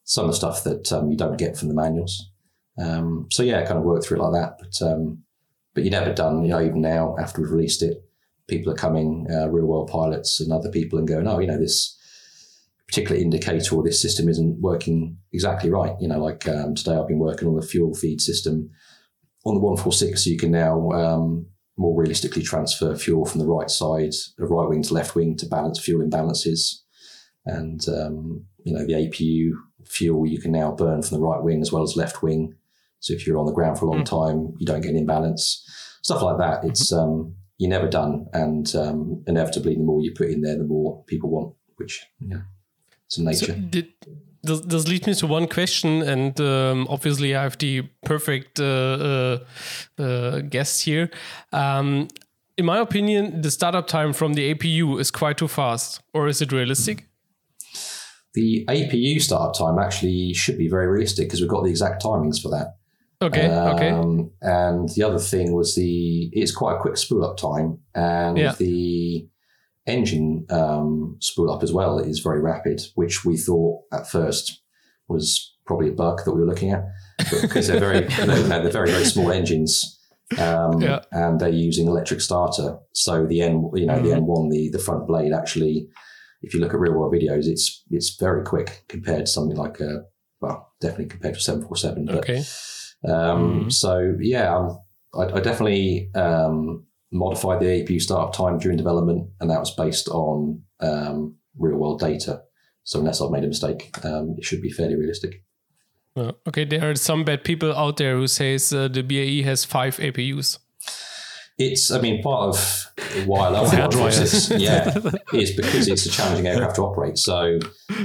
Some of the stuff that um, you don't get from the manuals. Um, so yeah, I kind of worked through it like that. But um, but you're never done. You know, even now after we've released it, people are coming, uh, real world pilots and other people, and going, oh, you know, this particular indicator or this system isn't working exactly right. You know, like um, today I've been working on the fuel feed system on the 146, so you can now um, more realistically transfer fuel from the right side, the right wing to left wing to balance fuel imbalances. And, um, you know, the APU fuel you can now burn from the right wing as well as left wing. So if you're on the ground for a long mm. time, you don't get an imbalance. Stuff like that. It's mm-hmm. um, you're never done, and um, inevitably, the more you put in there, the more people want. Which yeah, it's nature. So did, this, this leads me to one question, and um, obviously, I have the perfect uh, uh, uh, guest here. Um, in my opinion, the startup time from the APU is quite too fast, or is it realistic? The APU startup time actually should be very realistic because we've got the exact timings for that. Okay. Um, okay. And the other thing was the it's quite a quick spool up time, and yeah. the engine um, spool up as well is very rapid, which we thought at first was probably a bug that we were looking at, because they're very you know, they're very very small engines. Um, yeah. and they're using electric starter. So the N, you know, mm-hmm. the N1, the, the front blade actually, if you look at real world videos, it's, it's very quick compared to something like a, well, definitely compared to 747. But, okay. Um, mm-hmm. So yeah, I, I, definitely um, modified the APU startup time during development, and that was based on um, real world data. So unless I've made a mistake, um, it should be fairly realistic. okay, there are some bad people out there who says uh, the BAE has five APUs. It's, I mean, part of why I love the process, yeah, is because it's a challenging aircraft to operate. So,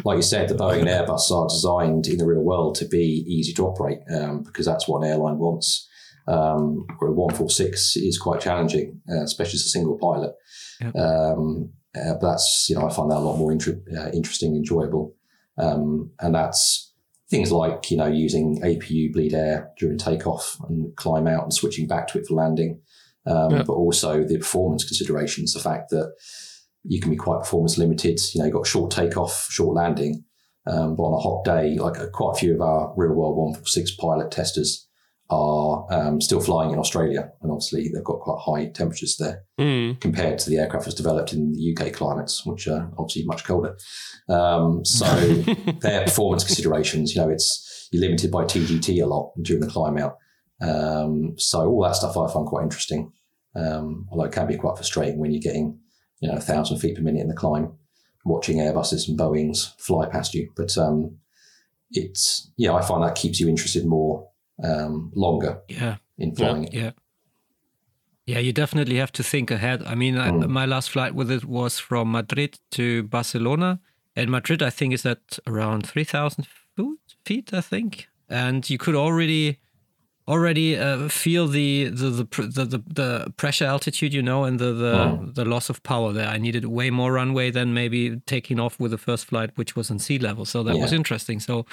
like you said, the Boeing and Airbus are designed in the real world to be easy to operate um, because that's what an airline wants. Um, where 146 is quite challenging, uh, especially as a single pilot. Yep. Um, uh, but that's, you know, I find that a lot more inter- uh, interesting, enjoyable. Um, and that's things like, you know, using APU bleed air during takeoff and climb out and switching back to it for landing um, but also the performance considerations, the fact that you can be quite performance limited. You know, you've got short takeoff, short landing, um, but on a hot day, like uh, quite a few of our real world 146 pilot testers are um, still flying in Australia, and obviously they've got quite high temperatures there mm. compared to the aircraft that's developed in the UK climates, which are obviously much colder. Um, so their performance considerations, you know, it's you're limited by TGT a lot during the climb out. Um, so all that stuff I find quite interesting. Um, although it can be quite frustrating when you're getting, you know, a thousand feet per minute in the climb, watching Airbuses and Boeings fly past you. But um, it's yeah, I find that keeps you interested more um, longer. Yeah, in flying. Yeah. yeah. Yeah, you definitely have to think ahead. I mean, mm. I, my last flight with it was from Madrid to Barcelona, and Madrid I think is at around three thousand feet, I think, and you could already already uh, feel the the, the the, the the pressure altitude, you know, and the the, oh. the loss of power there. I needed way more runway than maybe taking off with the first flight, which was on sea level. So that yeah. was interesting. So,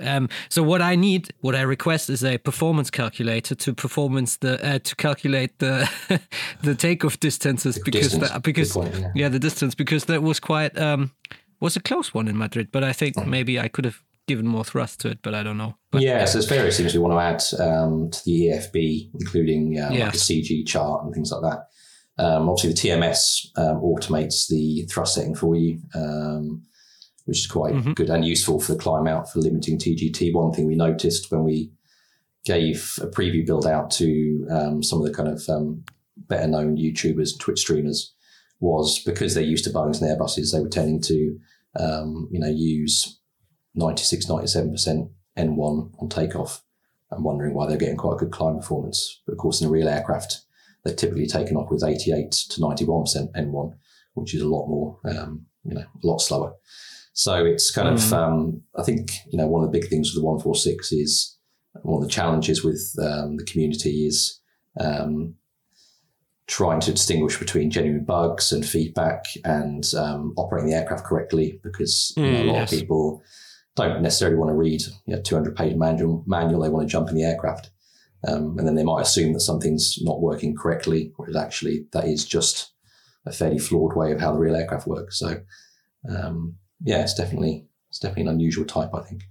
um, so what I need, what I request, is a performance calculator to performance the uh, to calculate the the takeoff distances because distance. that, because point, yeah. yeah. the distance because that was quite um was a close one in Madrid, but I think oh. maybe I could have given more thrust to it, but I don't know. But, yeah, so there's various things we want to add um, to the EFB, including um, like a CG chart and things like that. Um, obviously, the TMS um, automates the thrust setting for you, um, which is quite mm-hmm. good and useful for the climb out for limiting TGT. One thing we noticed when we gave a preview build out to um, some of the kind of better known YouTubers, Twitch streamers, was because they're used to Boeings and Airbuses, they were tending to you know use 96, 97% N1 on takeoff and wondering why they're getting quite a good climb performance. But of course, in a real aircraft, they're typically taken off with 88 to 91% N1, which is a lot more, um, you know, a lot slower. So it's kind mm. of, um, I think, you know, one of the big things with the 146 is one of the challenges with um, the community is um, trying to distinguish between genuine bugs and feedback and um, operating the aircraft correctly because mm, you know, a lot yes. of people don't necessarily want to read you know, 200 page manual, manual. They want to jump in the aircraft. Um, and then they might assume that something's not working correctly, whereas actually that is just a fairly flawed way of how the real aircraft works. So, um, yeah, it's definitely it's definitely an unusual type, I think.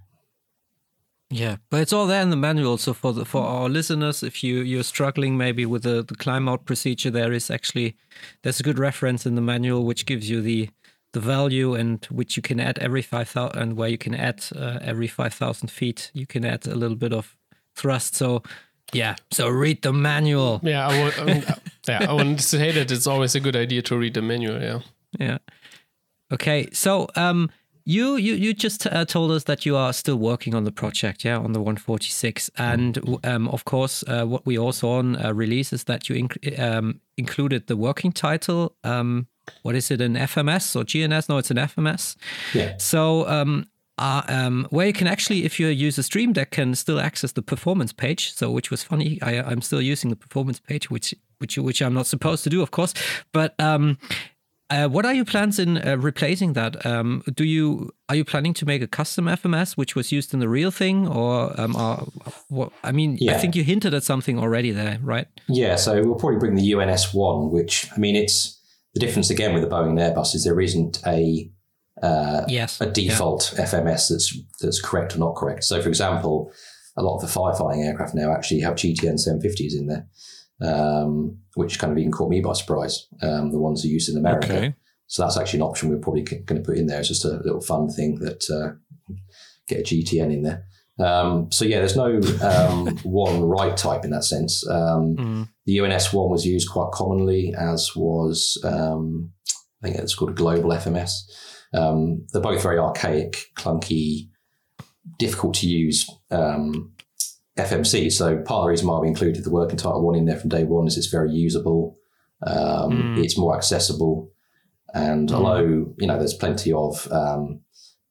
Yeah, but it's all there in the manual. So for the, for our listeners, if you you're struggling maybe with the, the climb out procedure, there is actually there's a good reference in the manual which gives you the the value and which you can add every 5000 and where you can add uh, every 5000 feet you can add a little bit of thrust. So yeah. So read the manual. Yeah i would um, yeah i to say that it's always a good idea to read the manual yeah. Yeah. Okay so um you you you just uh, told us that you are still working on the project, yeah, on the 146, and um, of course, uh, what we also on uh, release is that you inc- um, included the working title um, what is it, an FMS or GNS? No, it's an FMS. Yeah. So um, uh, um, where you can actually, if you use a Stream Deck, can still access the performance page. So, which was funny. I, am still using the performance page, which which which I'm not supposed to do, of course. But um, uh, what are your plans in uh, replacing that? Um, do you are you planning to make a custom FMS, which was used in the real thing, or um, are, what? I mean, yeah. I think you hinted at something already there, right? Yeah. So we'll probably bring the UNS one, which I mean, it's the difference again with the Boeing and Airbus is there isn't a uh, yes. a default yeah. FMS that's that's correct or not correct. So, for example, a lot of the firefighting aircraft now actually have GTN 750s in there, um, which kind of even caught me by surprise. Um, the ones are used in America. Okay. So that's actually an option we're probably going to put in there. It's just a little fun thing that uh, get a GTN in there. Um, so yeah, there's no um, one right type in that sense. Um, mm. The UNS one was used quite commonly, as was um, I think it's called a global FMS. Um, they're both very archaic, clunky, difficult to use um, FMC. So part of the reason why we included the working title one in there from day one is it's very usable. Mm. It's more accessible, and mm. although you know there's plenty of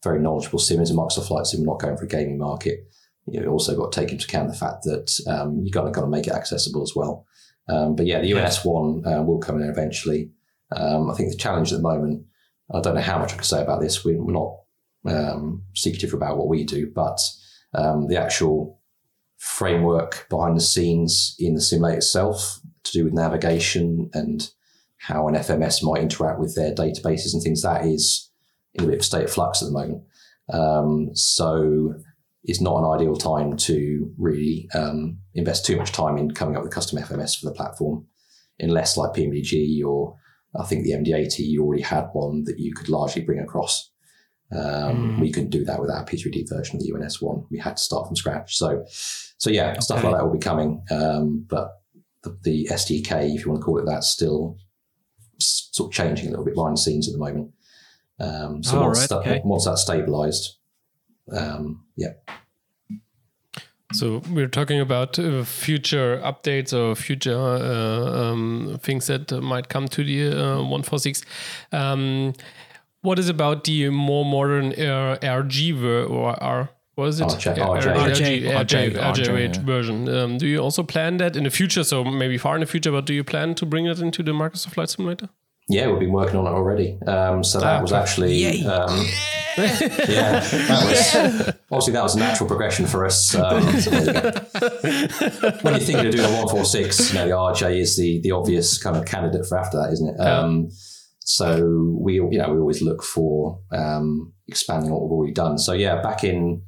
very knowledgeable simmers and Microsoft Flight Sim not going for a gaming market. You know, also got to take into account the fact that um, you got to got to make it accessible as well. Um, but yeah, the UNS one uh, will come in eventually. Um, I think the challenge at the moment, I don't know how much I can say about this. We, are not um, secretive about what we do, but um, the actual framework behind the scenes in the simulator itself to do with navigation and how an FMS might interact with their databases and things, that is in a bit of a state of flux at the moment. Um, so it's not an ideal time to really um, invest too much time in coming up with custom FMS for the platform, unless like PMDG or I think the MD80, you already had one that you could largely bring across. Um, mm. We couldn't do that with our P3D version of the UNS one. We had to start from scratch. So, so yeah, okay. stuff like that will be coming. Um, but the, the, SDK, if you want to call it that, still sort of changing a little bit behind the scenes at the moment. Um, so once, right, that, okay. once that's stabilized, um, yeah. So we're talking about uh, future updates or future uh, um, things that might come to the uh, 146. Um, what is about the more modern RG or R? what is it? RJ, RJ, RJ, RJ, version. Um, do you also plan that in the future? So maybe far in the future, but do you plan to bring it into the Microsoft Flight Simulator? Yeah, we've been working on it already. Um, so that Ah, was actually, um, yeah, that was obviously that was a natural progression for us. Um, there you go. when you think of doing a one four six, you know, the RJ is the the obvious kind of candidate for after that, isn't it? Um, so we, you know, we always look for um, expanding what we've already done. So yeah, back in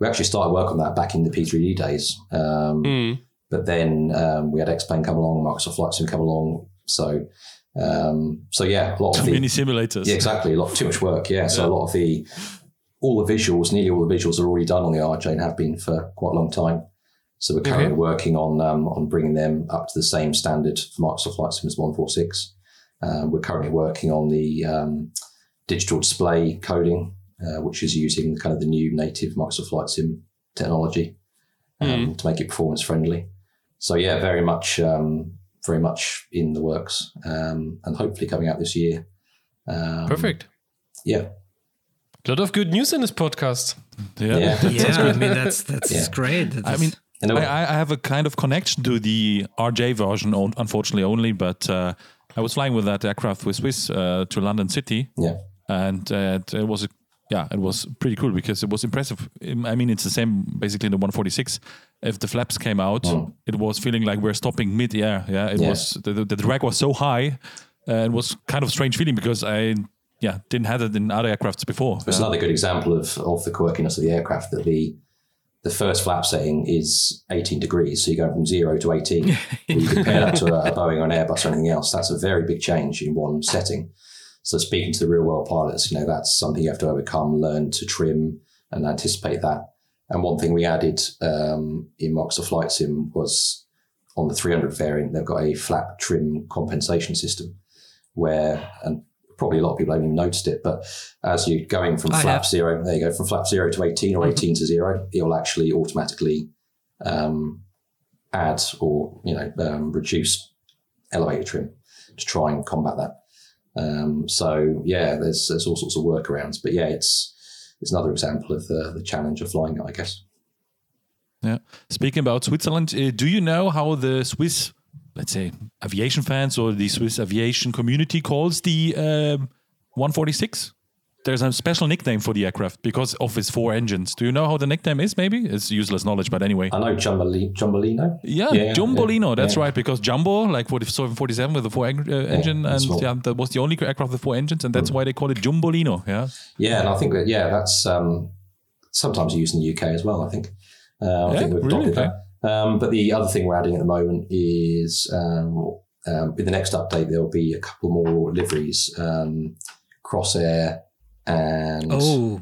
we actually started work on that back in the P3D days. Um, Mm. but then um, we had X-Plane come along, Microsoft Flight Sim come along. So, um, so yeah, a lot of Too the, many simulators. yeah, exactly, a lot too much work. Yeah, so a lot of the all the visuals, nearly all the visuals are already done on the RJ and have been for quite a long time. So we're currently Okay. working on um, on bringing them up to the same standard for Microsoft Flight Sim as 146. Um, we're currently working on the um, digital display coding, uh, which is using kind of the new native Microsoft Flight Sim technology um, to make it performance friendly. So yeah, very much, um, very much in the works, um, and hopefully coming out this year. Um, Perfect. Yeah, A lot of good news in this podcast. Yeah. yeah. Yeah, I mean that's that's Yeah. great. I mean, In a way. I, I have a kind of connection to the RJ version, unfortunately only, but uh, I was flying with that aircraft with Swiss uh, to London City, yeah, and uh, it, it was a, yeah, it was pretty cool because it was impressive. I mean, it's the same basically in the 146. If the flaps came out, it was feeling like we're stopping mid-air. Yeah, it Yeah. was the, the, drag was so high, uh, it was kind of strange feeling because I yeah didn't have it in other aircrafts before. it's another good example of, of the quirkiness of the aircraft that the the first flap setting is 18 degrees, so you go from zero to 18. When you compare that to a, a Boeing or an Airbus or anything else, that's a very big change in one setting. So speaking to the real world pilots, you know, that's something you have to overcome, learn to trim and anticipate that. And one thing we added um, in Microsoft Flight Sim was on the 300 variant, they've got a flap trim compensation system where, and probably a lot of people haven't even noticed it, but as you're going from I flap have. zero, there you go, from flap zero to 18 or 18 to zero, it will actually automatically um, add or, you know, um, reduce elevator trim to try and combat that. Um, so yeah, there's there's all sorts of workarounds, but yeah, it's it's another example of the the challenge of flying it, I guess. Yeah. Speaking about Switzerland, uh, do you know how the Swiss, let's say, aviation fans or the Swiss aviation community calls the um, 146? There's a special nickname for the aircraft because of its four engines. Do you know how the nickname is? Maybe it's useless knowledge, but anyway. I know Jumboli- Jumbolino. Yeah, Yeah, Jumbolino. That's yeah. right, because Jumbo, like for the 747 with the four eng- uh, engine, and yeah, that was the only aircraft with four engines, and that's why they call it Jumbolino. Yeah, Yeah, and I think that yeah, that's um, sometimes used in the UK as well. I think. Uh, I Yeah, think we've really? that. Um, but the other thing we're adding at the moment is um, um, with the next update there'll be a couple more liveries, um, Crossair and oh,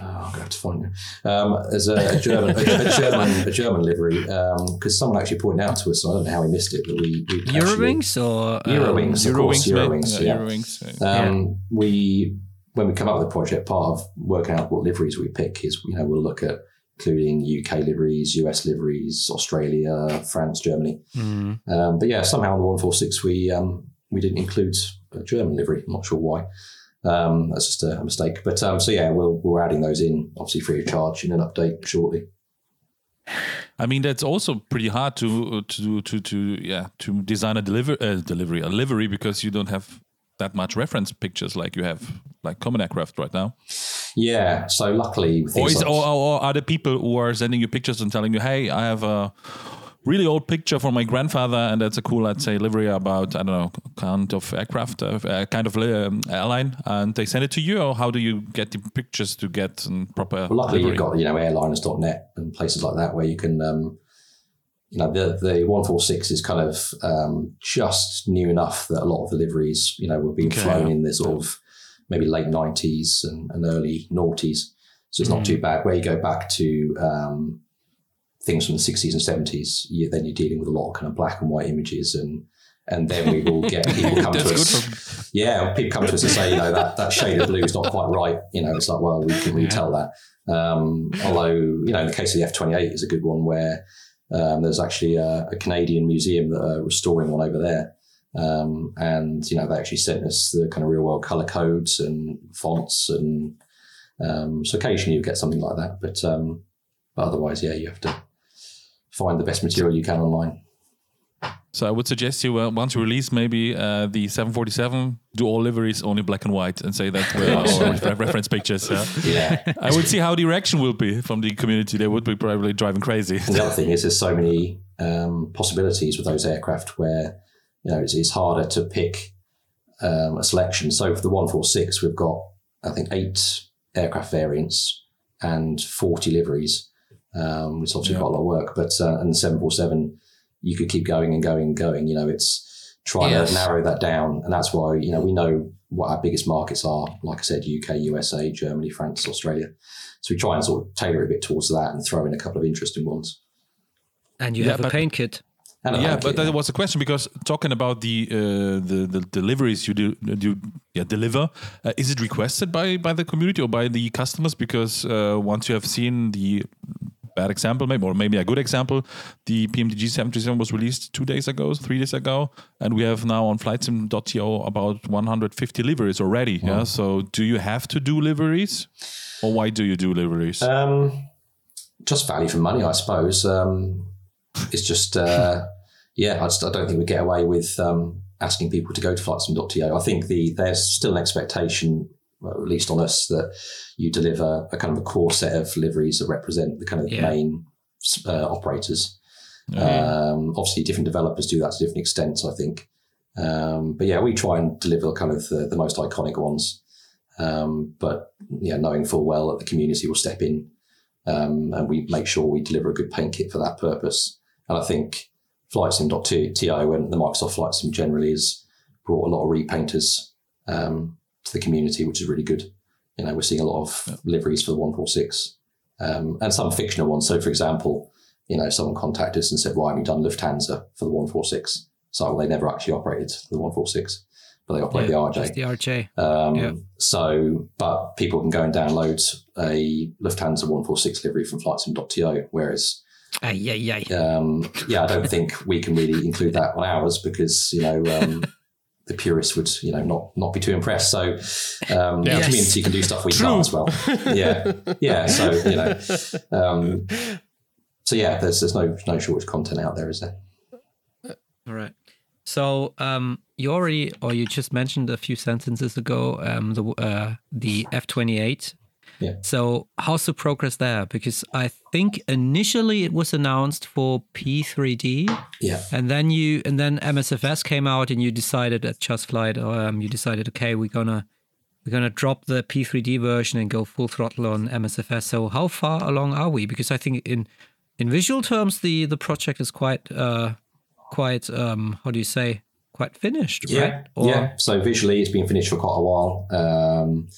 Oh, I'm going to find it. Um, there's a, a German, a, a German, a German livery because someone actually pointed out to us. I don't know how we missed it, but we, we actually- Eurowings or um, Eurowings, of course, Eurowings. yeah, Yeah, Eurowings. Um, We when we come up with the project, part of working out what liveries we pick is you know we'll look at including UK liveries, US liveries, Australia, France, Germany. Mm. Um, but yeah, somehow on the one four six we um, we didn't include a German livery. I'm not sure why. Um, that's just a, a mistake. But um, so yeah, we'll, we're adding those in, obviously free of charge, in an update shortly. I mean, that's also pretty hard to to to to yeah to design a deliver uh, delivery a livery because you don't have that much reference pictures like you have like common aircraft right now. Yeah. So luckily, Or, is, like- or, or are the people who are sending you pictures and telling you, hey, I have a really old picture from my grandfather, and that's a cool, let's say, livery about I don't know kind of aircraft, uh, uh, kind of um, airline, and they send it to you, or how do you get the pictures to get um, proper? Well, luckily, livery? you've got you know airliners.net and places like that where you can, um, you know, the the one four six is kind of um, just new enough that a lot of the liveries, you know, were being Okay, flown in the sort of maybe late nineties and, and early noughties, so it's not too bad. Where you go back to um, things from the sixties and seventies, you, then you're dealing with a lot of kind of black and white images and. And then we will get people come to us. Yeah, people come to us and say, you know, that, that shade of blue is not quite right. You know, it's like, well, we can retell that. Um, although, you know, in the case of the F 28 is a good one where um, there's actually a, a Canadian museum that are restoring one over there. Um, and, you know, they actually sent us the kind of real world color codes and fonts and Um, so occasionally you get something like that, but, um, but otherwise, yeah, you have to find the best material you can online. So I would suggest you uh, once you release maybe uh, the 747, do all liveries only black and white and say that were our reference pictures. Yeah. Yeah. I would see how the reaction will be from the community. They would be probably driving crazy. And the other thing is, there's so many um, possibilities with those aircraft where you know it's, it's harder to pick um, a selection. So for the 146, we've got I think eight aircraft variants and 40 liveries, um, which is obviously Yeah. quite a lot of work. But uh, and the 747, you could keep going and going and going. You know, it's trying Yes. to narrow that down, and that's why you know we know what our biggest markets are. Like I said, UK, USA, Germany, France, Australia. So we try and sort of tailor it a bit towards that and throw in a couple of interesting ones. And you Yeah, have a but- paint kit. And yeah, blanket, but that was a question because talking about the uh, the, the deliveries you do you yeah, deliver, uh, is it requested by by the community or by the customers? Because uh, once you have seen the bad example, maybe or maybe a good example, the PMDG 737 was released two days ago, three days ago, and we have now on flightsim.to about 150 liveries already. Yeah, so do you have to do liveries, or why do you do liveries? Um, just value for money, I suppose. Um, it's just, uh, yeah, I, just, I don't think we get away with um, asking people to go to flightsim.to. I think the there's still an expectation, at least on us, that you deliver a kind of a core set of liveries that represent the kind of Yeah. main uh, operators. Yeah. Um, obviously, different developers do that to different extents, I think. Um, but yeah, we try and deliver kind of the, the most iconic ones. Um, but yeah, knowing full well that the community will step in um, and we make sure we deliver a good paint kit for that purpose. And I think FlightSim.to and the Microsoft Flight Sim generally has brought a lot of repainters um, to the community, which is really good. You know, we're seeing a lot of liveries for the 146 um, and some fictional ones. So, for example, you know, someone contacted us and said, "Why haven't you done Lufthansa for the 146?" So well, they never actually operated the 146, but they operate Yeah, the just RJ. the RJ. Um, Yeah. So, but people can go and download a Lufthansa 146 livery from flightsim.to, whereas, Ay, ay, ay. um, yeah, I don't think we can really include that on ours because, you know, um, the purists would, you know, not not be too impressed. So um, Yes. the community can do stuff we True. can't as well. Yeah, yeah. So you know, um, so yeah, there's there's no no shortage of content out there, is there? All right. So um, you already, or you just mentioned a few sentences ago, um, the uh, the F twenty eight. Yeah. So how's the progress there? Because I think initially it was announced for P three D, Yeah, and then you and then MSFS came out, and you decided at Just Flight, um, you decided, okay, we're gonna we're gonna drop the P three D version and go full throttle on MSFS. So how far along are we? Because I think in in visual terms, the the project is quite uh, quite um, how do you say quite finished, Yeah, right? Or- yeah. So visually, it's been finished for quite a while. Um,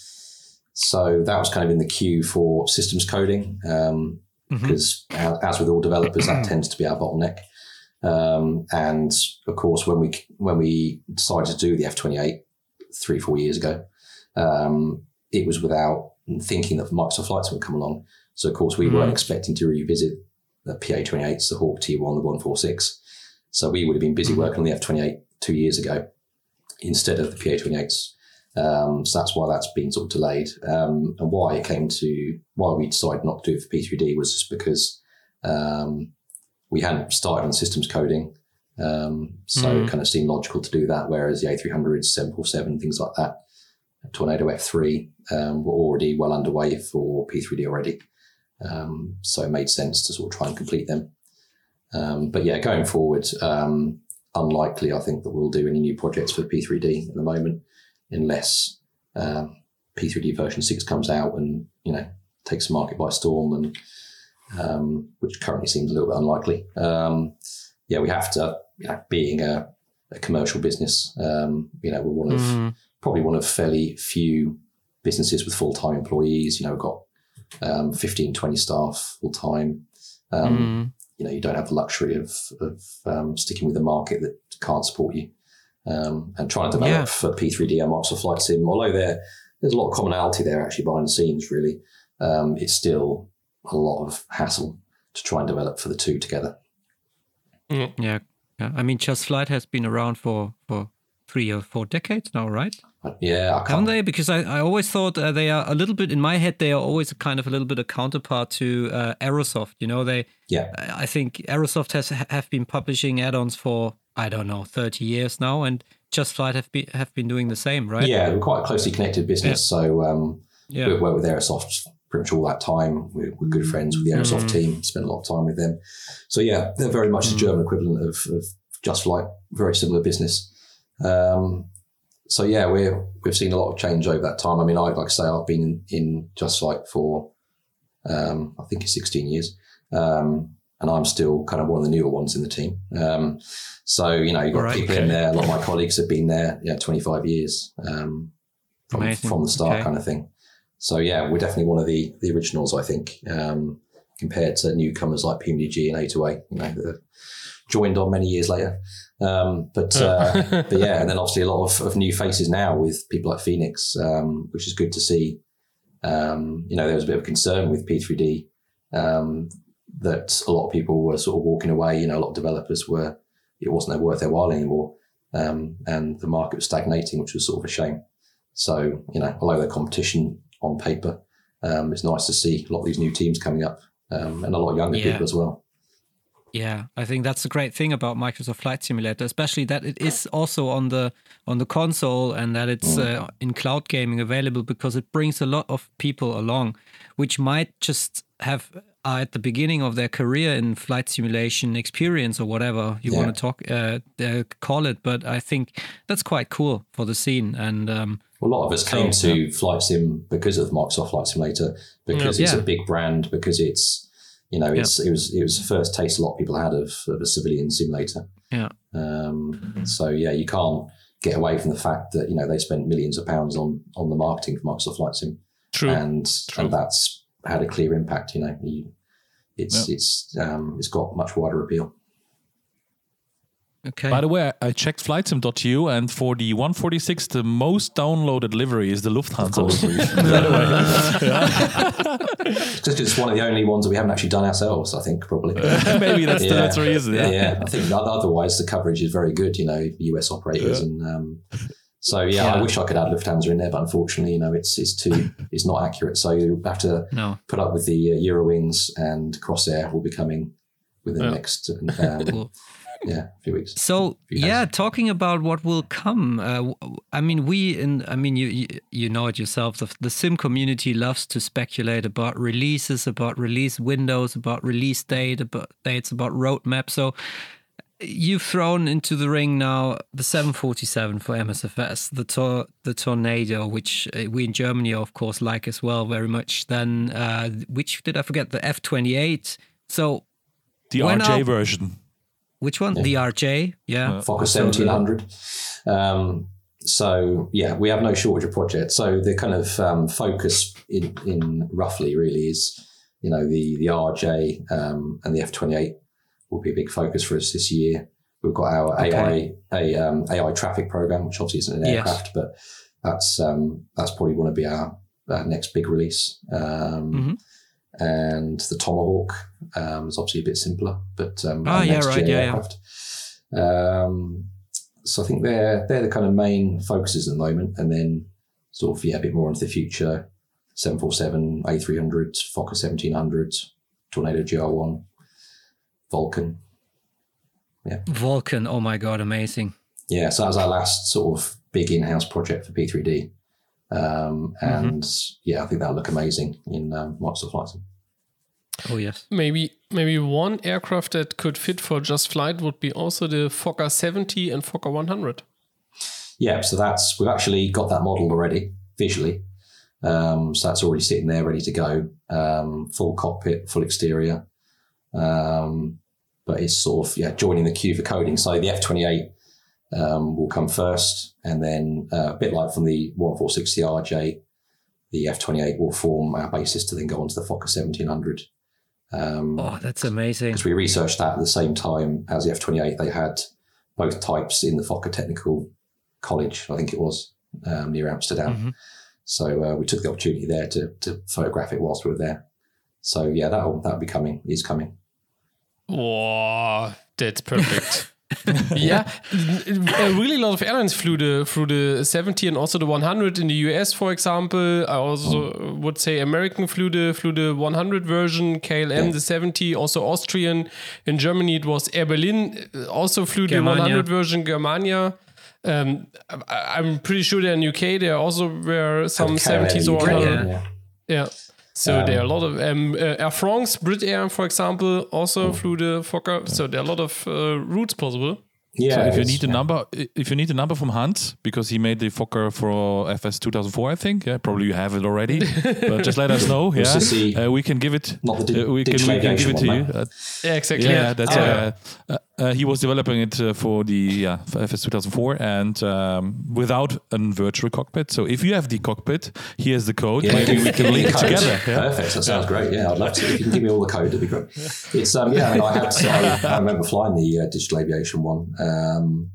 so that was kind of in the queue for systems coding Mm-hmm. because, as with all developers, that tends to be our bottleneck. Um, and of course, when we when we decided to do the F twenty eight three four years ago, um, it was without thinking that Microsoft Flight Sim would come along. So of course, we Mm. weren't expecting to revisit the PA twenty eights, the Hawk T one, the one four six. So we would have been busy working on the F twenty eight two years ago instead of the PA28s. Um, so that's why that's been sort of delayed. Um, and why it came to, why we decided not to do it for P3D was just because um, we hadn't started on systems coding. Um, so Mm. it kind of seemed logical to do that, whereas the A300s, 747, things like that, Tornado F3 um, were already well underway for P3D already. Um, so it made sense to sort of try and complete them. Um, but yeah, going forward, um, unlikely, I think, that we'll do any new projects for P3D at the moment, unless um, P3D version six comes out and you know takes the market by storm, and um, which currently seems a little bit unlikely. Um, yeah, we have to, you know, being a, a commercial business, um, you know, we're one of Mhm. probably one of fairly few businesses with full time employees. You know, we've got um, 15, 20 staff full time. Um, Mhm. you know, you don't have the luxury of, of um, sticking with a market that can't support you. Um, and trying to develop Yeah. for P3D and Microsoft Flight Sim, although there there's a lot of commonality there actually behind the scenes, really, um, it's still a lot of hassle to try and develop for the two together. Yeah, yeah. I mean, Just Flight has been around for for three or four decades now, right? Yeah, I Haven't they? Because I, I always thought uh, they are a little bit in my head. They are always kind of a little bit a counterpart to uh, Aerosoft. You know, they. Yeah, I think Aerosoft has have been publishing add-ons for I don't know thirty years now, and Just Flight have been have been doing the same, right? yeah, we're quite a closely connected business. So um, Yeah. we've worked with Aerosoft pretty much all that time. We're, we're good friends with the Aerosoft team. Spent a lot of time with them. So yeah, they're very much the German equivalent of, of Just Flight. Very similar business. Um, so yeah, we're we've seen a lot of change over that time. I mean, I like I say, I've been in Just Flight for um, I think it's 16 years, um, and I'm still kind of one of the newer ones in the team. Um, so you know, you've got Right, people in there. A lot of my colleagues have been there, yeah, 25 years um, from, from the start, Okay. kind of thing. So yeah, we're definitely one of the the originals, I think, um, compared to newcomers like PMDG and A2A. You know, that have joined on many years later. Um, but uh, but yeah, and then obviously a lot of, of new faces now with people like Fenix, um, which is good to see. Um, you know, there was a bit of concern with P3D um, that a lot of people were sort of walking away. You know, a lot of developers were it wasn't worth their while anymore, um, and the market was stagnating, which was sort of a shame. So you know, although the competition on paper, um, it's nice to see a lot of these new teams coming up um, and a lot of younger Yeah. people as well. Yeah, I think that's the great thing about Microsoft Flight Simulator, especially that it is also on the on the console and that it's uh, in cloud gaming available because it brings a lot of people along, which might just have are at the beginning of their career in flight simulation experience or whatever you Yeah. want to talk uh, uh, call it. But I think that's quite cool for the scene and. Um, a lot of us came So, to Flight Sim because of Microsoft Flight Simulator, because it's Yeah. a big brand, because it's you know it's it was it was the first taste a lot of people had of, of a civilian simulator. yeah. Um, so yeah, you can't get away from the fact that you know they spent millions of pounds on on the marketing for Microsoft Flight Sim, True. and True. and that's had a clear impact. You know, you, it's it's um, it's got much wider appeal. Okay. By the way, I checked flightsim.eu, and for the 146, the most downloaded livery is the Lufthansa livery. It's just it's one of the only ones that we haven't actually done ourselves. I think probably. Maybe that's, the, Yeah. that's the reason. yeah. Yeah. I think otherwise the coverage is very good, you know, US operators and um, so yeah, Yeah. I wish I could add Lufthansa in there, but unfortunately, you know, it's it's too it's not accurate. So you have to no. put up with the uh, Eurowings and Crossair will be coming within the next um, yeah few weeks. So few yeah, talking about what will come. Uh, I mean, we in. I mean, you you, you know it yourself. The, the sim community loves to speculate about releases, about release windows, about release date, about dates, about roadmap. So you've thrown into the ring now the 747 for MSFS, the tor- the Tornado, which uh, we in Germany of course like as well very much. Then uh, which did I forget? The F28. So The RJ are- version. which one? The RJ. Yeah. Fokker seventeen hundred. Um, so yeah, we have no shortage of projects. So the kind of um, focus in, in roughly really is, you know, the the RJ um, and the F twenty eight will be a big focus for us this year. We've got our okay. AI a, um, AI traffic program, which obviously isn't an aircraft, yes. but that's um, that's probably going to be our, our next big release. Um, mm-hmm. And the Tomahawk um, is obviously a bit simpler, but um, oh, yeah, next right, yeah, aircraft. Yeah. so I think they're they're the kind of main focuses at the moment, and then sort of yeah a bit more into the future 747, A300, Fokker 1700, Tornado GR1. Vulcan. Yeah. Vulcan. Oh my God, amazing. Yeah. So that was our last sort of big in house project for P3D. Um, and mm-hmm. yeah, I think that'll look amazing in um, Microsoft Flight Oh yes. Maybe maybe one aircraft that could fit for just flight would be also the Fokker 70 and Fokker 100. Yeah, so that's we've actually got that model already visually. Um, so that's already sitting there, ready to go. Um, full cockpit, full exterior. Um, but it's sort of yeah joining the queue for coding. So the F twenty eight um, will come first, and then uh, a bit like from the one four sixty RJ, the F twenty eight will form our basis to then go onto the Fokker seventeen hundred. Um, Oh, that's amazing. because we researched that at the same time as the F twenty eight. They had both types in the Fokker Technical College, I think it was um, near Amsterdam. Mhm. So uh, we took the opportunity there to, to photograph it whilst we were there. So yeah, that'll that'll be coming. Is coming. Wow, that's perfect. yeah, a really lot of airlines flew the through the 70 and also the 100 in the US, for example. I also would say American flew the flew the 100 version, KLM the 70, also Austrian. In Germany, it was Air Berlin, uh, also flew the 100 version, Germania. Um, I, I'm pretty sure there in UK there also were some KLM, 70s or 100. yeah. Yeah. So there are a lot of um, uh, Air France, Brit Air, for example, also flew the Fokker. So there are a lot of uh, routes possible. Yeah, So if you need a number, if you need a number from Hans, because he made the Fokker for FS 2004, I think. Yeah, probably you have it already. but just let us know. Yeah, Sissy- uh, we can give it. Not the uh, we can we can give it to aviation you. Uh, Yeah, exactly. yeah, that's Oh, uh, uh, he was developing it uh, for the yeah for FS 2004 and um, without a virtual cockpit. So if you have the cockpit, here's the code. Yeah, Maybe we can link it together. Yeah. Perfect. That sounds great. Yeah, I'd love to. If you can give me all the code, that'd be great. It's um, yeah. I, mean, I had. I, I remember flying the uh, digital aviation one, um,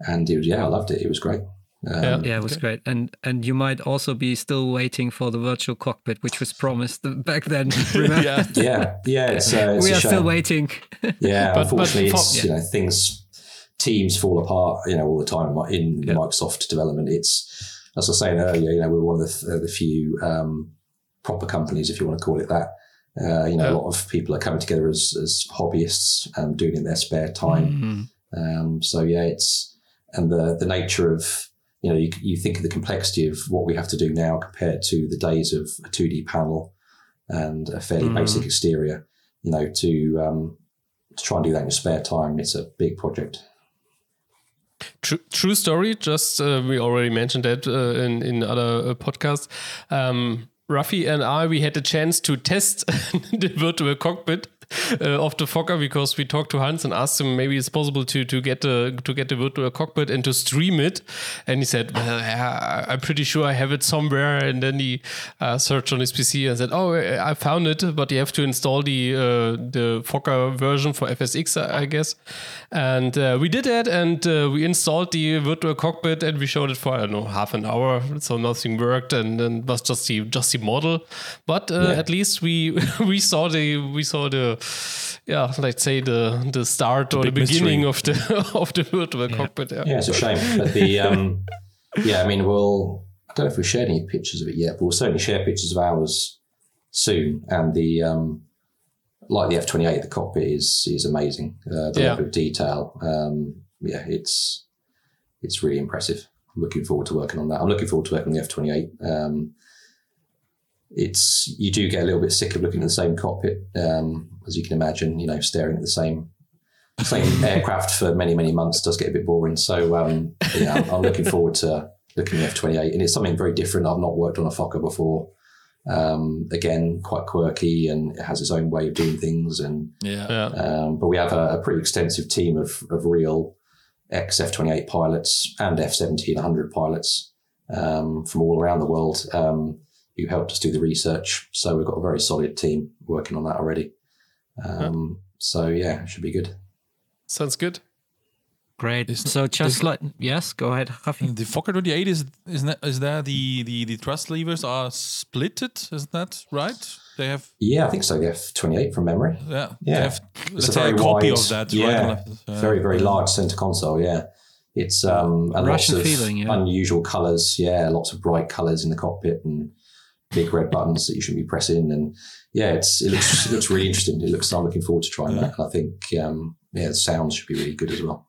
and it was yeah, I loved it. It was great. Um, Yeah. Yeah, it was great. And and you might also be still waiting for the virtual cockpit, which was promised back then. Yeah. yeah, yeah. It's, uh, it's we are shame. still waiting. Yeah, But- unfortunately, but it's for- you know things teams fall apart. You know all the time in Yeah. Microsoft development. It's as I was saying earlier. You know we're one of the, the few um, proper companies, if you want to call it that. Uh, you know, Yeah. a lot of people are coming together as, as hobbyists and doing it in their spare time. Mhm. Um, so yeah, it's and the the nature of you know you, you think of the complexity of what we have to do now compared to the days of a two D panel and a fairly Mhm. basic exterior. You know, to um, to try and do that in your spare time, it's a big project. True, true story. Just uh, we already mentioned that uh, in in other uh, podcasts. Um, Rafi and I we had a chance to test the virtual cockpit uh, of the Fokker because we talked to Hans and asked him maybe it's possible to to get the to get the virtual cockpit and to stream it, and he said, "Well, yeah, I'm pretty sure I have it somewhere." And then he uh, searched on his PC and said, "Oh, I found it, but you have to install the uh, the Fokker version for FSX, I guess." And uh, we did that, and uh, we installed the virtual cockpit, and we showed it for I don't know half an hour, so nothing worked, and then was just the just the model. But uh, Yeah. at least we we saw the we saw the yeah, let's say the the start or the beginning mystery. of the of the virtual cockpit. Yeah. Yeah, it's a shame. But the um, yeah, I mean, we'll I don't know if we shared any pictures of it yet, but we'll certainly share pictures of ours soon. And the um, like the F twenty eight, the cockpit is is amazing. Uh, the Yeah. level of detail, um, yeah, it's it's really impressive. I'm looking forward to working on that. I'm looking forward to working on the F twenty eight. It's you do get a little bit sick of looking at the same cockpit, um, as you can imagine. You know, staring at the same same aircraft for many many months does get a bit boring. So um, yeah, I'm, I'm looking forward to looking at the F twenty eight, and it's something very different. I've not worked on a Fokker before. Um, again, quite quirky, and it has its own way of doing things. And Yeah. Yeah. um, but we have a, a pretty extensive team of of real ex F twenty eight pilots and F seventeen hundred pilots um, from all around the world um, who helped us do the research. So we've got a very solid team working on that already. Um, So yeah, it should be good. Sounds good. Great. Is- so just is- like yes, go ahead, Rafi. The Fokker 28 is is that is there the, the the thrust levers are splitted? Isn't that right? They have Yeah, I think so. The F twenty eight from memory. yeah. Yeah. They have, It's a very a copy wide, of that. yeah, right? Uh, very very large center console. Yeah, it's um and Russian lots of feeling, yeah. unusual colors. Yeah, lots of bright colors in the cockpit and big red buttons that you shouldn't be pressing. And yeah, it's it looks it looks really interesting. It looks. I'm looking forward to trying that. And I think um yeah, the sounds should be really good as well.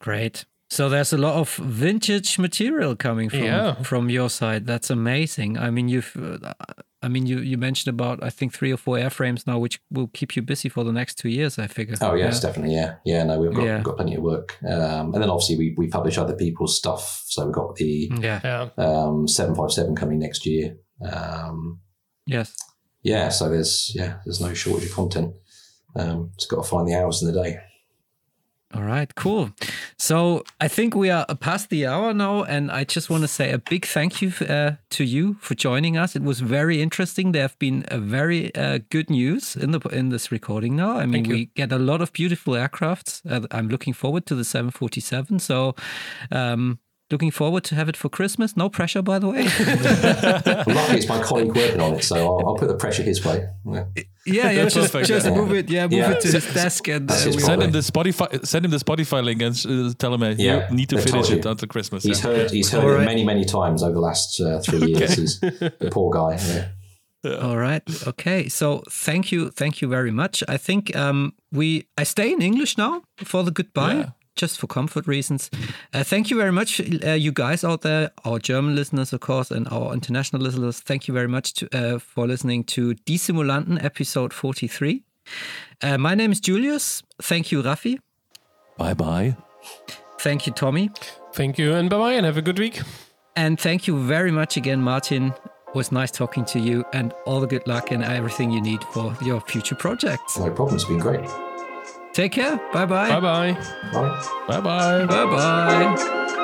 Great. So there's a lot of vintage material coming from Yeah. from your side. That's amazing. I mean, you've, uh, I mean, you you mentioned about I think three or four airframes now, which will keep you busy for the next two years. I figure. Oh yes, definitely. Yeah, yeah. No, we've got Yeah. got plenty of work. Um, and then obviously we we publish other people's stuff. So we've got the Yeah. Yeah. um seven five seven coming next year. Um, Yes. yeah, so there's yeah, there's no shortage of content. Um, just got to find the hours in the day. All right, cool. So I think we are past the hour now, and I just want to say a big thank you uh, to you for joining us. It was very interesting. There have been a very uh, good news in the in this recording now. I mean, we get a lot of beautiful aircrafts. Uh, I'm looking forward to the 747. So. Um, looking forward to have it for Christmas. No pressure, by the way. Luckily, it's my colleague working on it, so I'll, I'll put the pressure his way. Yeah. yeah, yeah, just, Perfect, just yeah. move it, yeah, move Yeah. it to his desk, and uh, his we- Send him the Spotify. Send him the Spotify link and uh, tell him Yeah, you need to finish it until Christmas. He's yeah. heard he's heard All it many many times over the last uh, three years. He's the poor guy. Yeah. All right. Okay. So thank you, thank you very much. I think um, we I stay in English now for the goodbye, Yeah. Just for comfort reasons. Uh, thank you very much, uh, you guys out there, our German listeners, of course, and our international listeners. Thank you very much to, uh, for listening to Die Simulanten, episode forty-three. Uh, my name is Julius. Thank you, Rafi. Bye bye. Thank you, Tommy. Thank you and bye bye and have a good week. And thank you very much again, Martyn. It was nice talking to you and all the good luck and everything you need for your future projects. No problem. It's been great. Take care. Bye bye. Bye bye. Bye. Bye bye. Bye bye.